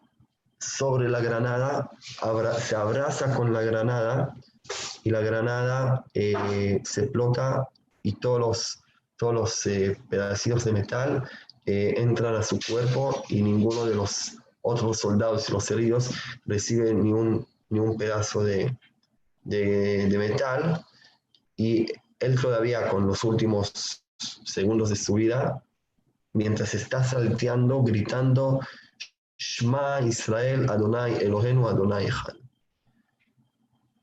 sobre la granada, abra, se abraza con la granada y la granada eh, se explota y todos los, todos los eh, pedacitos de metal eh, entran a su cuerpo y ninguno de los otros soldados y los heridos recibe ni un, ni un pedazo de, de, metal y él todavía con los últimos segundos de su vida mientras está salteando, gritando, Shema Israel Adonai Elohenu Adonai Echad.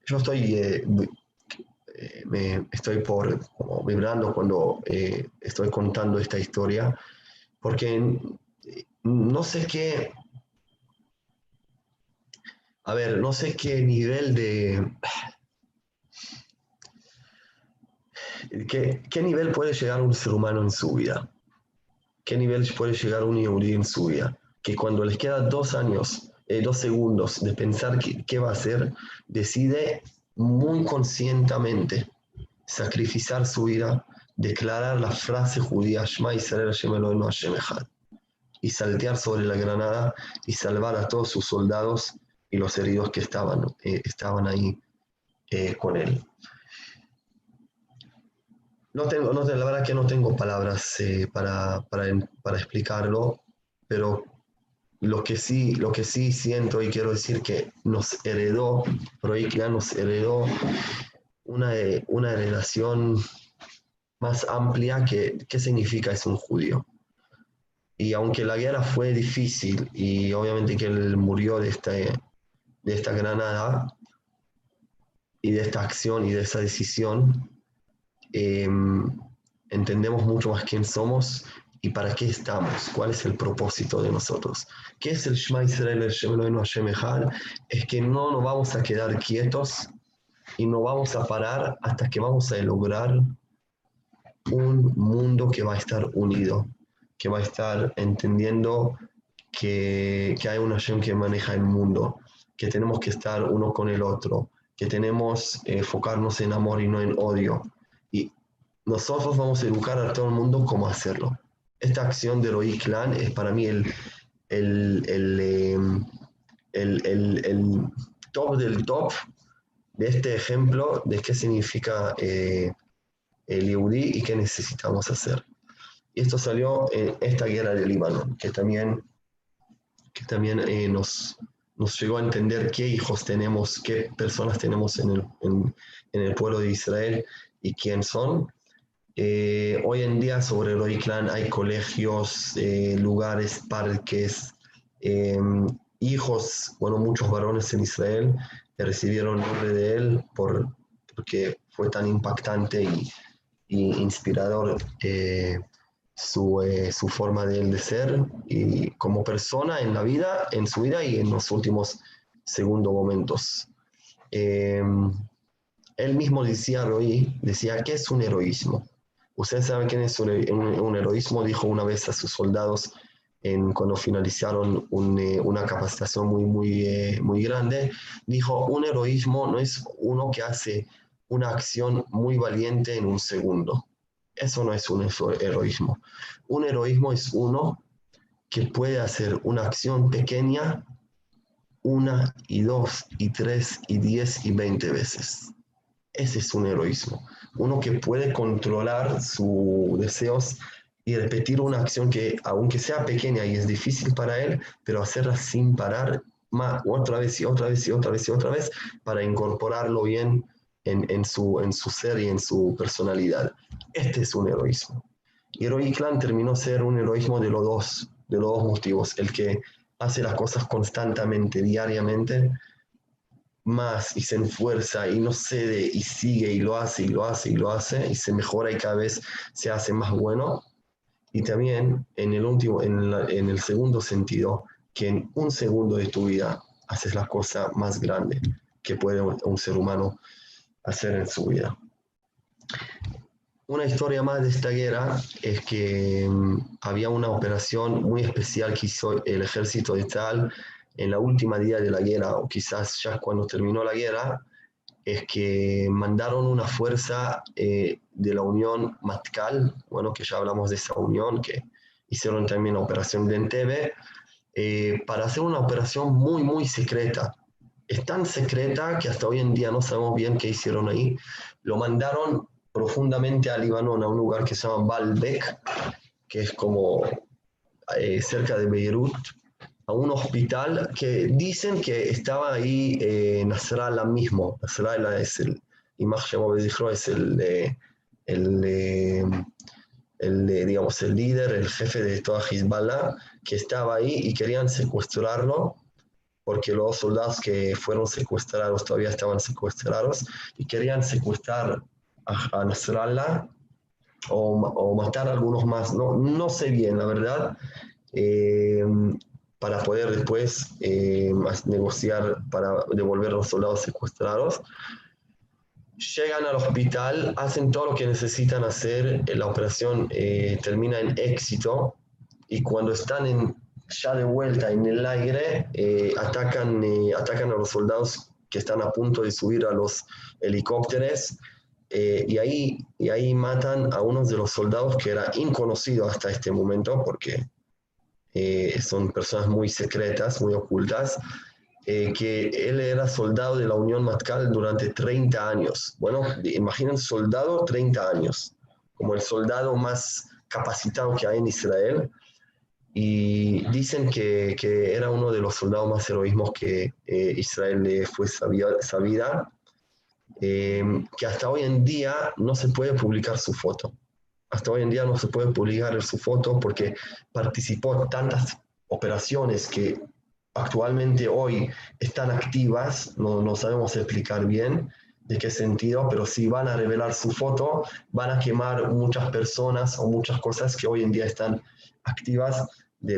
Yo estoy, eh, eh, me estoy por, como vibrando cuando eh, estoy contando esta historia, porque no sé qué, a ver, no sé qué nivel de... ¿Qué, ¿Qué nivel puede llegar un ser humano en su vida? qué nivel puede llegar un yehudí en su vida, que cuando les queda dos años, eh, dos segundos de pensar qué, qué va a hacer, decide muy conscientemente sacrificar su vida, declarar la frase judía Shema Israel Hashem Elohim Hashem Echad y saltear sobre la granada y salvar a todos sus soldados y los heridos que estaban, eh, estaban ahí eh, con él. No tengo, no, la verdad que no tengo palabras eh, para, para, para, explicarlo, pero lo que sí, lo que sí siento y quiero decir que nos heredó, ya nos heredó una, una relación más amplia que qué significa es un judío. Y aunque la guerra fue difícil y obviamente que él murió de, este, de esta granada y de esta acción y de esa decisión, em, entendemos mucho más quién somos y para qué estamos, cuál es el propósito de nosotros. ¿Qué es el Shema Israel, el Shem Hashem Es que no nos vamos a quedar quietos y no vamos a parar hasta que vamos a lograr un mundo que va a estar unido, que va a estar entendiendo que, que hay una Hashem que maneja el mundo, que tenemos que estar uno con el otro, que tenemos que enfocarnos en amor y no en odio. Y nosotros vamos a educar a todo el mundo cómo hacerlo. Esta acción de Roy Clan es para mí el, el, el, el, el, top del top de este ejemplo de qué significa eh, el Yehudi y qué necesitamos hacer. Y esto salió en esta guerra del Líbano, que también, que también eh, nos, nos llegó a entender qué hijos tenemos, qué personas tenemos en el, en, el pueblo de Israel y quién son. Eh, hoy en día sobre el Clan hay colegios, eh, lugares, parques, em, hijos, bueno, muchos varones en Israel recibieron el nombre de él por, porque fue tan impactante y, inspirador eh, su, eh, su, forma de ser y como persona en la vida, en su vida y en los últimos segundos momentos. Em, él mismo decía, Roy, decía, ¿qué es un heroísmo? Ustedes saben quién es un, un, heroísmo, dijo una vez a sus soldados en, cuando finalizaron eh, una capacitación muy, muy, eh, muy grande, dijo, un heroísmo no es uno que hace una acción muy valiente en un segundo. Eso no es un heroísmo. Un heroísmo es uno que puede hacer una acción pequeña una y dos y tres y diez y veinte veces. Ese es un heroísmo. Uno que puede controlar sus deseos y repetir una acción que, aunque sea pequeña y es difícil para él, pero hacerla sin parar más, otra vez y otra vez y otra vez y otra vez para incorporarlo bien en, su, en su ser y en su personalidad. Este es un heroísmo. Y Heroic Clan terminó ser un heroísmo de los dos, de los dos motivos. El que hace las cosas constantemente, diariamente, más y se enfuerza y no cede y sigue y lo hace y lo hace y lo hace y se mejora y cada vez se hace más bueno. Y también en el último, en, en el segundo sentido, que en un segundo de tu vida haces la cosa más grande que puede un ser humano hacer en su vida. Una historia más de esta guerra es que mm, había una operación muy especial que hizo el ejército de Tal en la última día de la guerra, o quizás ya cuando terminó la guerra, es que mandaron una fuerza eh, de la Unión Matcal, bueno, que ya hablamos de esa unión, que hicieron también la operación de Entebbe, eh, para hacer una operación muy, muy secreta, es tan secreta que hasta hoy en día no sabemos bien qué hicieron ahí. Lo mandaron profundamente a Líbano, a un lugar que se llama Baalbek, que es como eh, cerca de Beirut, a un hospital que dicen que estaba ahí eh, Nasrallah mismo. Nasrallah es el, es el, el, el, digamos, el líder, el jefe de toda Hezbollah, que estaba ahí y querían secuestrarlo porque los soldados que fueron secuestrados todavía estaban secuestrados y querían secuestrar a, Nasrallah o, matar a algunos más. No, no sé bien, la verdad, eh, para poder después eh, negociar para devolver a los soldados secuestrados. Llegan al hospital, hacen todo lo que necesitan hacer, la operación eh, termina en éxito y cuando están en, ya de vuelta en el aire, eh, atacan, eh, atacan a los soldados que están a punto de subir a los helicópteros eh, y, ahí, y ahí matan a uno de los soldados que era inconocido hasta este momento porque son personas muy secretas, muy ocultas, que él era soldado de la Unión Matcal durante 30 años. Bueno, imaginen soldado 30 años, como el soldado más capacitado que hay en Israel y dicen que, que, era uno de los soldados más heroísmos que eh, Israel le fue sabida, eh, que hasta hoy en día no se puede publicar su foto. Hasta hoy en día no se puede publicar su foto porque participó en tantas operaciones que actualmente hoy están activas, no, no sabemos explicar bien de qué sentido, pero si van a revelar su foto, van a quemar muchas personas o muchas cosas que hoy en día están activas de,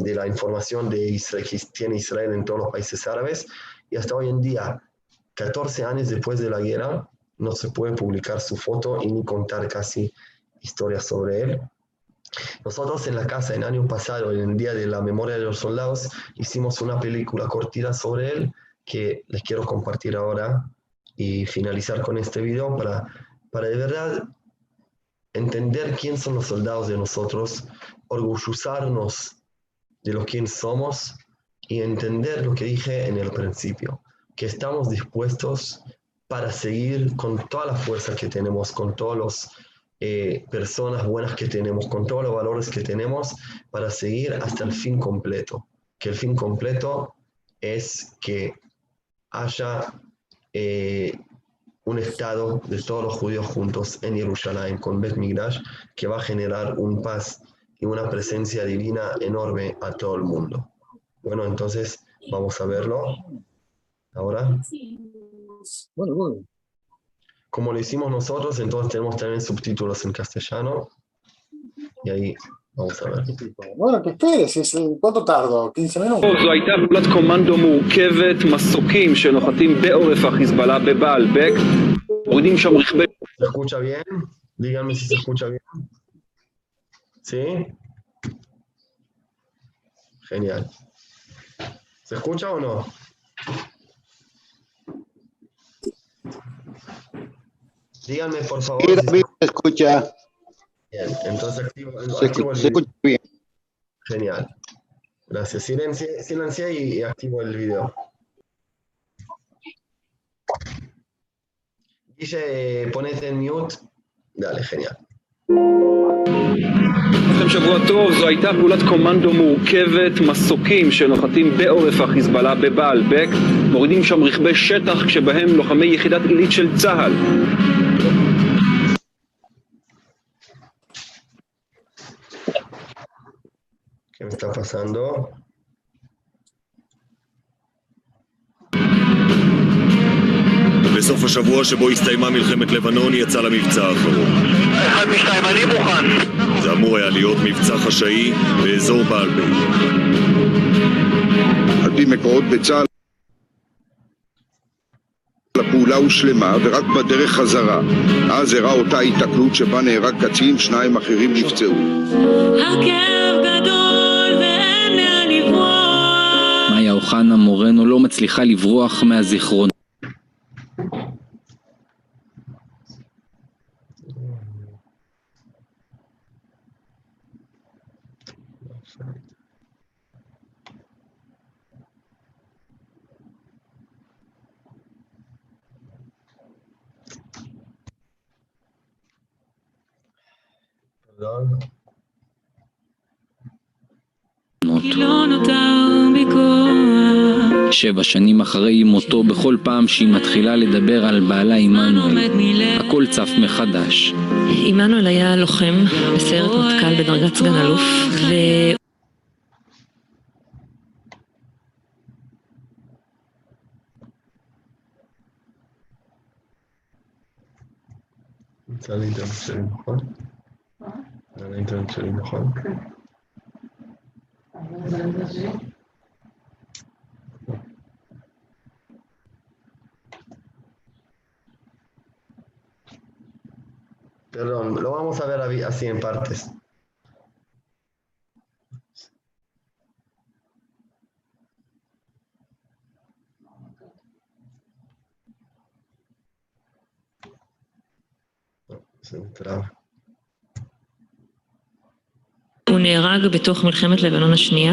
de, la información de Israel, que tiene Israel en todos los países árabes. Y hasta hoy en día, 14 años después de la guerra, no se puede publicar su foto y ni contar casi historias sobre él. Nosotros en la casa, en año pasado, en el Día de la Memoria de los Soldados, hicimos una película cortita sobre él que les quiero compartir ahora y finalizar con este video para, para de verdad entender quién son los soldados de nosotros, orgullosarnos de lo que somos y entender lo que dije en el principio, que estamos dispuestos para seguir con toda la fuerza que tenemos, con todas las eh, personas buenas que tenemos, con todos los valores que tenemos, para seguir hasta el fin completo. Que el fin completo es que haya eh, un estado de todos los judíos juntos en Jerusalén con Bet Migrash que va a generar un paz y una presencia divina enorme a todo el mundo. Bueno, entonces vamos a verlo ahora. Bueno, bueno. Como lo hicimos nosotros, entonces tenemos también subtítulos en castellano. Y ahí vamos a ver. Bueno, que esperes, ¿cuánto tardo? ¿15 minutos? זו הייתה פעולת קומנדו מורכבת, מסוקים שנוחתים בעורף החיזבאללה בבעלבק, מורידים שם רכבי... ¿Se escucha bien? Díganme si se escucha bien. ¿Sí? Genial. ¿Se escucha o no? Díganme, por favor. Sí, David, se escucha. Bien, entonces activo, Se, activo el se video. escucha bien. Genial. Gracias. Silencia, silencia y activo el video. Guille, ponete en mute. Dale, genial. לכם שבוע טוב, זו הייתה פעולת קומנדו מורכבת, מסוקים שנוחתים בעורף החיזבאללה בבעלבק, מורידים שם רכבי שטח כשבהם לוחמי יחידת עילית של צה"ל. ¿Qué me está pasando? בסוף השבוע שבו הסתיימה מלחמת לבנון יצא למבצע האחרון. אחד משתיים, אני מוכן. זה אמור היה להיות מבצע חשאי באזור בעלבק. על פי מקורות בצה"ל, הפעולה הושלמה ורק בדרך חזרה. אז אירעה אותה היתקלות שבה נהרג קצין, שניים אחרים נפצעו. הכאב גדול ואין לאן לברוח. מאיה אוחנה מורנו לא מצליחה לברוח מהזיכרון. Perdón. כי לא נותר בי כוח. שבע שנים אחרי מותו, בכל פעם שהיא מתחילה לדבר על בעלה עמנואל. הכל צף מחדש. עמנואל היה לוחם בסיירת מטכ"ל בדרגת סגן אלוף, והוא נמצא לאינטרנט שלי, נכון? Adentro del ser mejor. Perdón, lo vamos a ver así en partes. No, entraba. הוא נהרג בתוך מלחמת לבנון השנייה,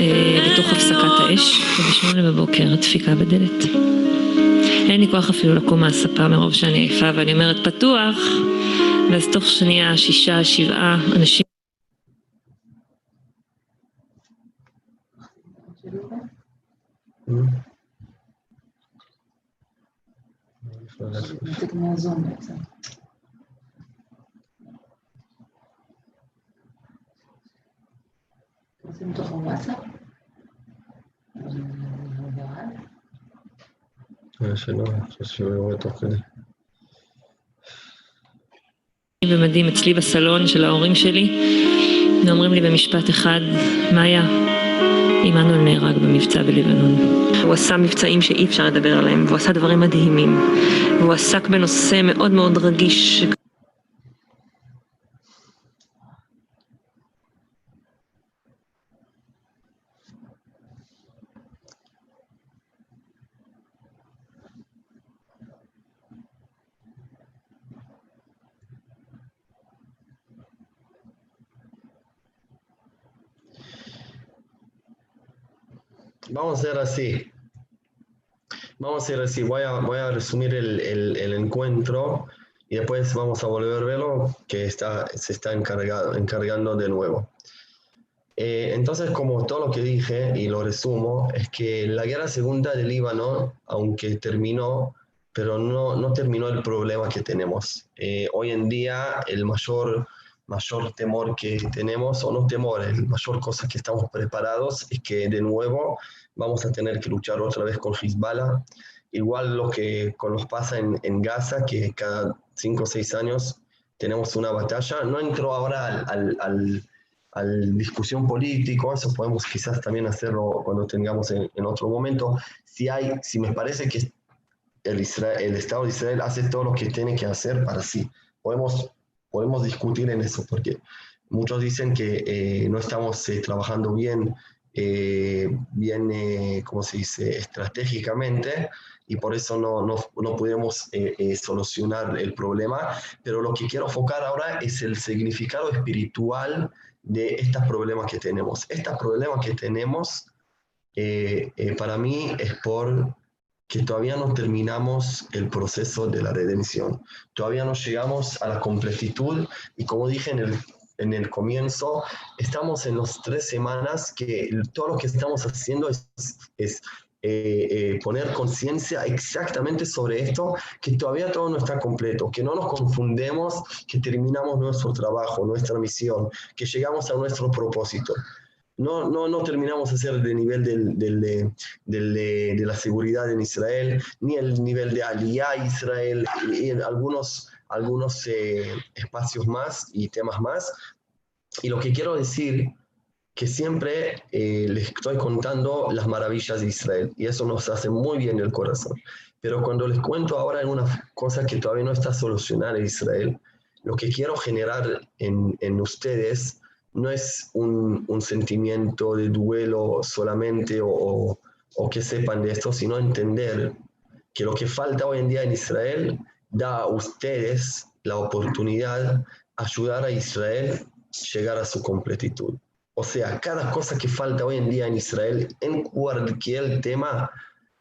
אה, בתוך הפסקת האש, ובשמונה בבוקר דפיקה בדלת. אין לי כוח אפילו לקום מהספה מרוב שאני עייפה, ואני אומרת פתוח, ואז תוך שנייה שישה, שבעה אנשים רוצים מתוך הוואטסאפ? אה, שלא, אני חושב שהוא יורד תוך כדי. אני במדים אצלי בסלון של ההורים שלי, ואומרים לי במשפט אחד, מאיה, עמנואל נהרג במבצע בלבנון. הוא עשה מבצעים שאי אפשר לדבר עליהם, והוא עשה דברים מדהימים, והוא עסק בנושא מאוד מאוד רגיש. Vamos a hacer así. Vamos a hacer así. Voy a, voy a resumir el, el- el encuentro y después vamos a volver a verlo que está, se está encargado, encargando de nuevo. Eh, entonces, como todo lo que dije, y lo resumo, es que la guerra segunda del Líbano, aunque terminó, pero no, no terminó el problema que tenemos. Eh, hoy en día, el mayor, mayor temor que tenemos, o no temor, el mayor cosa que estamos preparados, es que de nuevo vamos a tener que luchar otra vez con Hezbollah. Igual lo que nos pasa en, en Gaza, que cada cinco o seis años tenemos una batalla. No entro ahora al, al, al- al discusión político, eso podemos quizás también hacerlo cuando tengamos en, en otro momento. Si hay, si me parece que el, Isra- el Estado de Israel hace todo lo que tiene que hacer para sí, podemos, podemos discutir en eso, porque muchos dicen que eh, no estamos eh, trabajando bien, eh, bien, eh, ¿cómo se dice?, estratégicamente, y por eso no, no, no podemos eh, eh, solucionar el problema. Pero lo que quiero enfocar ahora es el significado espiritual de estos problemas que tenemos. Estos problemas que tenemos, para mí, es por que todavía no terminamos el proceso de la redención. Todavía no llegamos a la completitud y como dije en el, en el comienzo, estamos en las tres semanas que todo lo que estamos haciendo es, es eh, eh, poner conciencia exactamente sobre esto, que todavía todo no está completo, que no nos confundemos, que terminamos nuestro trabajo, nuestra misión, que llegamos a nuestro propósito. No, no, no terminamos de ser de nivel del, del, de, del- de- de la seguridad en Israel, ni el nivel de Aliyah Israel, y en algunos, algunos eh, espacios más y temas más. Y lo que quiero decir que siempre eh, les estoy contando las maravillas de Israel y eso nos hace muy bien el corazón. Pero cuando les cuento ahora en una cosa que todavía no está solucionada en Israel, lo que quiero generar en, en ustedes no es un, sentimiento de duelo solamente o que sepan de esto, sino entender que lo que falta hoy en día en Israel da a ustedes la oportunidad ayudar a Israel llegar a su completitud. O sea, cada cosa que falta hoy en día en Israel, en cualquier tema,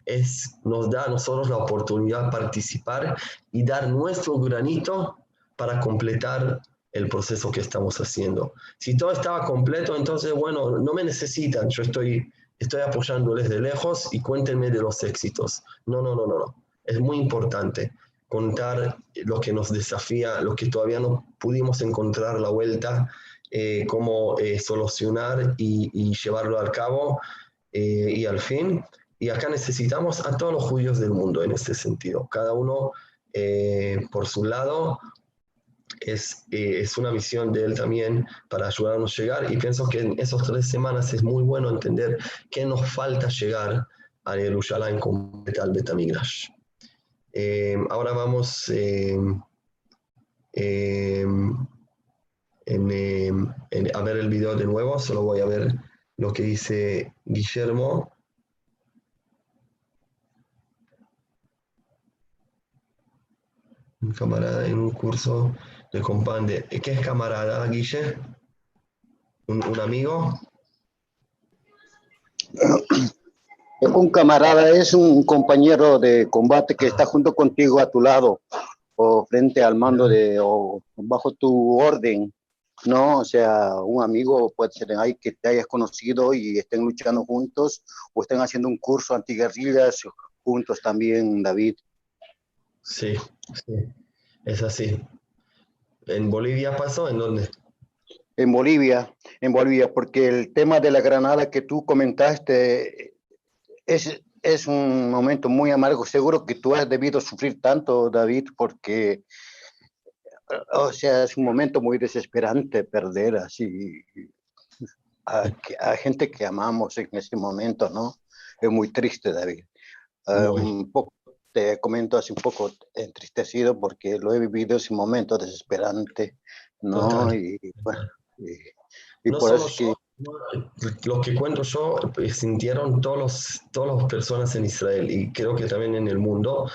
es, nos da a nosotros la oportunidad de participar y dar nuestro granito para completar el proceso que estamos haciendo. Si todo estaba completo, entonces, bueno, no me necesitan, yo estoy, estoy apoyándoles de lejos y cuéntenme de los éxitos. No, no, no, no, no. Es muy importante contar lo que nos desafía, lo que todavía no pudimos encontrar la vuelta, eh, cómo eh, solucionar y, llevarlo al cabo eh, y al fin. Y acá necesitamos a todos los judíos del mundo en este sentido, cada uno eh, por su lado. Es, eh, es una misión de él también para ayudarnos a llegar y pienso que en esas tres semanas es muy bueno entender qué nos falta llegar a Jerusalén completa al Betamigrash. Eh, ahora vamos eh, eh, en, en- a ver el video de nuevo, solo voy a ver lo que dice Guillermo. Un camarada en un curso de compande. ¿Qué es camarada, Guille? ¿Un, un amigo? Un camarada es un compañero de combate que está junto contigo a tu lado o frente al mando de o bajo tu orden. No, o sea, un amigo puede ser ahí que te hayas conocido y estén luchando juntos o estén haciendo un curso antiguerrillas juntos también, David. Sí, sí, es así. ¿En Bolivia pasó? ¿En dónde? En Bolivia, en Bolivia, porque el tema de la granada que tú comentaste es, es un momento muy amargo. Seguro que tú has debido sufrir tanto, David, porque, o sea, es un momento muy desesperante perder así a, a gente que amamos en ese momento, ¿no? Es muy triste, David. Uh, un poco, te comento así un poco entristecido porque lo he vivido ese momento desesperante, ¿no? Total. Y, bueno, y, y No por eso que... lo que cuento yo eh, sintieron todos los, todas las personas en Israel y creo que también en el mundo.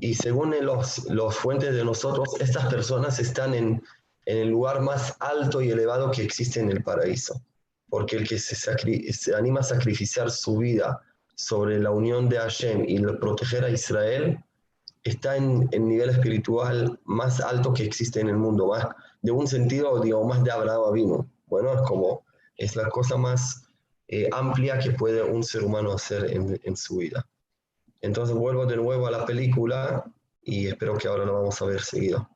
Y según los, los fuentes de nosotros, estas personas están en, en el lugar más alto y elevado que existe en el paraíso. Porque el que se, se anima a sacrificar su vida sobre la unión de Hashem y proteger a Israel, está en el nivel espiritual más alto que existe en el mundo, más, de un sentido, digo, más de Abraham vino. Bueno, es como, es la cosa más eh, amplia que puede un ser humano hacer en, en su vida. Entonces vuelvo de nuevo a la película y espero que ahora lo vamos a ver seguido.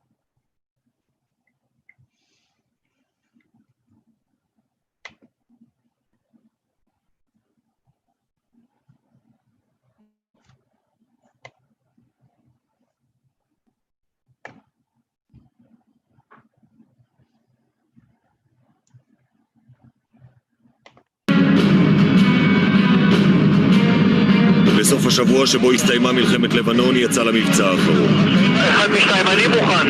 בסוף השבוע שבו הסתיימה מלחמת לבנון יצא למבצע האחרון. אחד משתיים, אני מוכן.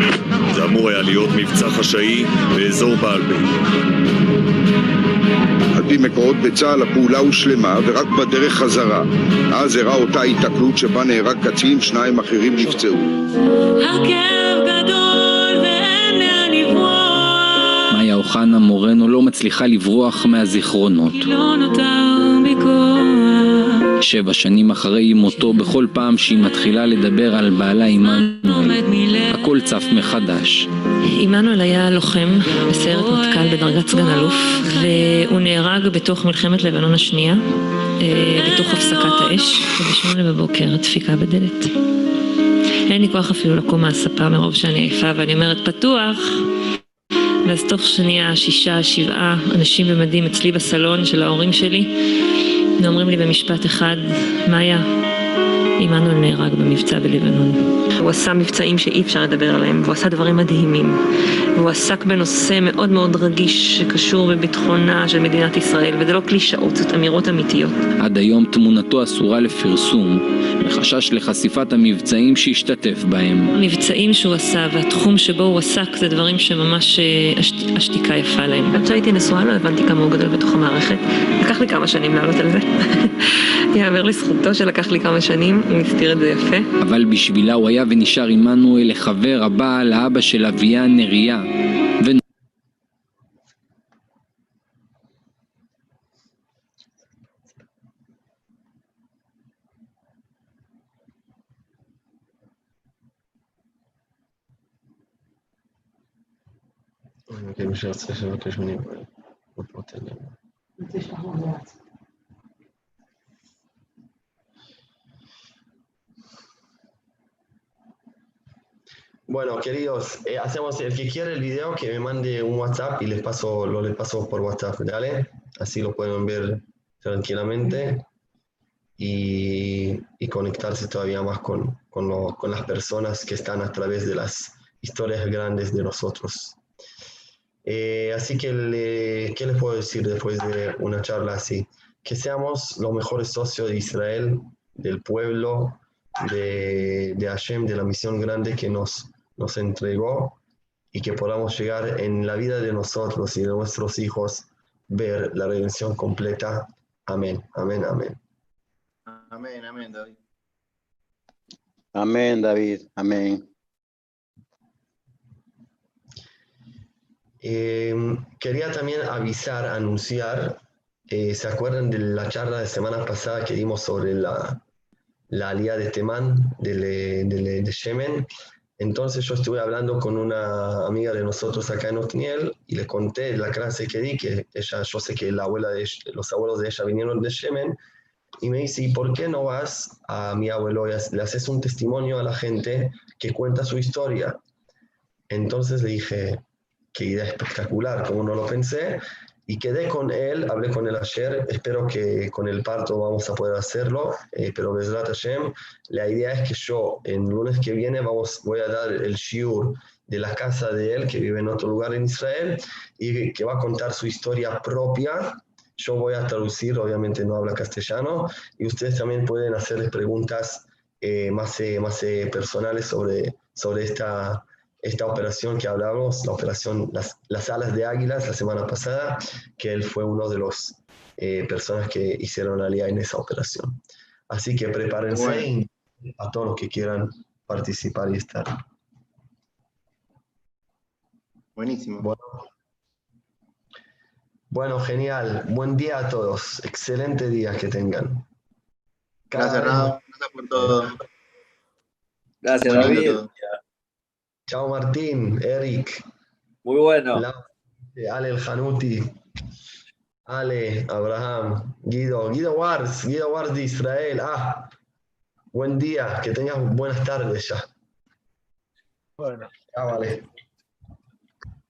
זה אמור היה להיות מבצע חשאי באזור בעלבית. על פי מקורות בצה"ל הפעולה הושלמה ורק בדרך חזרה. אז אירעה אותה היתקלות שבה נהרג קצין, שניים אחרים נפצעו. הכאב גדול ואין לאן לברוח מאיה אוחנה מורנו לא מצליחה לברוח מהזיכרונות. כי לא נותר כוח שבע שנים אחרי מותו, בכל פעם שהיא מתחילה לדבר על בעלה עמנואל, הכל צף מחדש. עמנואל היה לוחם בסיירת מטכ"ל בדרגת סגן אלוף, והוא נהרג בתוך מלחמת לבנון השנייה, אה, בתוך הפסקת האש, ובשמונה בבוקר דפיקה בדלת. אין לי כוח אפילו לקום מהספה מרוב שאני עייפה, ואני אומרת פתוח. ואז תוך שנייה שישה, שבעה אנשים במדים אצלי בסלון של ההורים שלי, ואומרים לי במשפט אחד, מאיה, עמנואל נהרג במבצע בלבנון. הוא עשה מבצעים שאי אפשר לדבר עליהם, והוא עשה דברים מדהימים. והוא עסק בנושא מאוד מאוד רגיש שקשור בביטחונה של מדינת ישראל, וזה לא קלישאות, זאת אמירות אמיתיות. עד היום תמונתו אסורה לפרסום, מחשש לחשיפת המבצעים שהשתתף בהם. המבצעים שהוא עשה והתחום שבו הוא עסק זה דברים שממש אה, השת, השתיקה יפה להם. עד שהייתי נשואה לא הבנתי כמה הוא גדול בתוך המערכת. לקח לי כמה שנים לעלות על זה. <laughs> יאמר לזכותו שלקח לי כמה שנים, הוא הסתיר את זה יפה. אבל בשבילה הוא היה ונשאר עמנואל לחבר הבא לאבא של אביה נריה. ו... אוקיי, מי שרוצה שיבקש ממני בפרוטל. תשלח לו Bueno, queridos, eh, hacemos el que quiere el video que me mande un WhatsApp y les paso, lo les paso por WhatsApp, ¿dale? Así lo pueden ver tranquilamente y, y conectarse todavía más con, con, lo- con las personas que están a través de las historias grandes de nosotros. Eh, así que, le- ¿qué les puedo decir después de una charla así? Que seamos los mejores socios de Israel, del pueblo, de, de Hashem, de la misión grande que nos, nos entregó y que podamos llegar en la vida de nosotros y de nuestros hijos ver la redención completa. Amén, amén, amén. Amén, amén, David. Amén, David, amén. Eh, quería también avisar, anunciar, eh, ¿se acuerdan de la charla de semana pasada que dimos sobre la, la alía de Temán, del, del- de Yemen? Entonces yo estuve hablando con una amiga de nosotros acá en Otniel y le conté la clase que di, que ella, yo sé que la abuela de, los abuelos de ella vinieron de Yemen, y me dice, ¿y por qué no vas a mi abuelo y le haces un testimonio a la gente que cuenta su historia? Entonces le dije, qué idea espectacular, como no lo pensé, y quedé con él, hablé con él ayer, espero que con el parto vamos a poder hacerlo, eh, pero Besrat Hashem, la idea es que yo en lunes que viene vamos, voy a dar el shiur de la casa de él, que vive en otro lugar en Israel, y que va a contar su historia propia. Yo voy a traducir, obviamente no habla castellano, y ustedes también pueden hacerles preguntas eh, más, eh, más personales sobre, sobre esta, esta operación que hablamos, la operación Las, las Alas de Águilas la semana pasada, que él fue uno de los eh, personas que hicieron alía en esa operación. Así que prepárense Bueno. a todos los que quieran participar y estar. Buenísimo. Bueno, bueno, genial. Buen día a todos. Excelente día que tengan. Cada Gracias, Raúl. Gracias por todo. Gracias, David. Chao Martín, Eric, Muy bueno. Ale El Hanuti, Ale, Abraham, Guido, Guido Wars, Guido Wars de Israel. Ah, buen día, que tengas buenas tardes ya. Bueno. Ah, vale.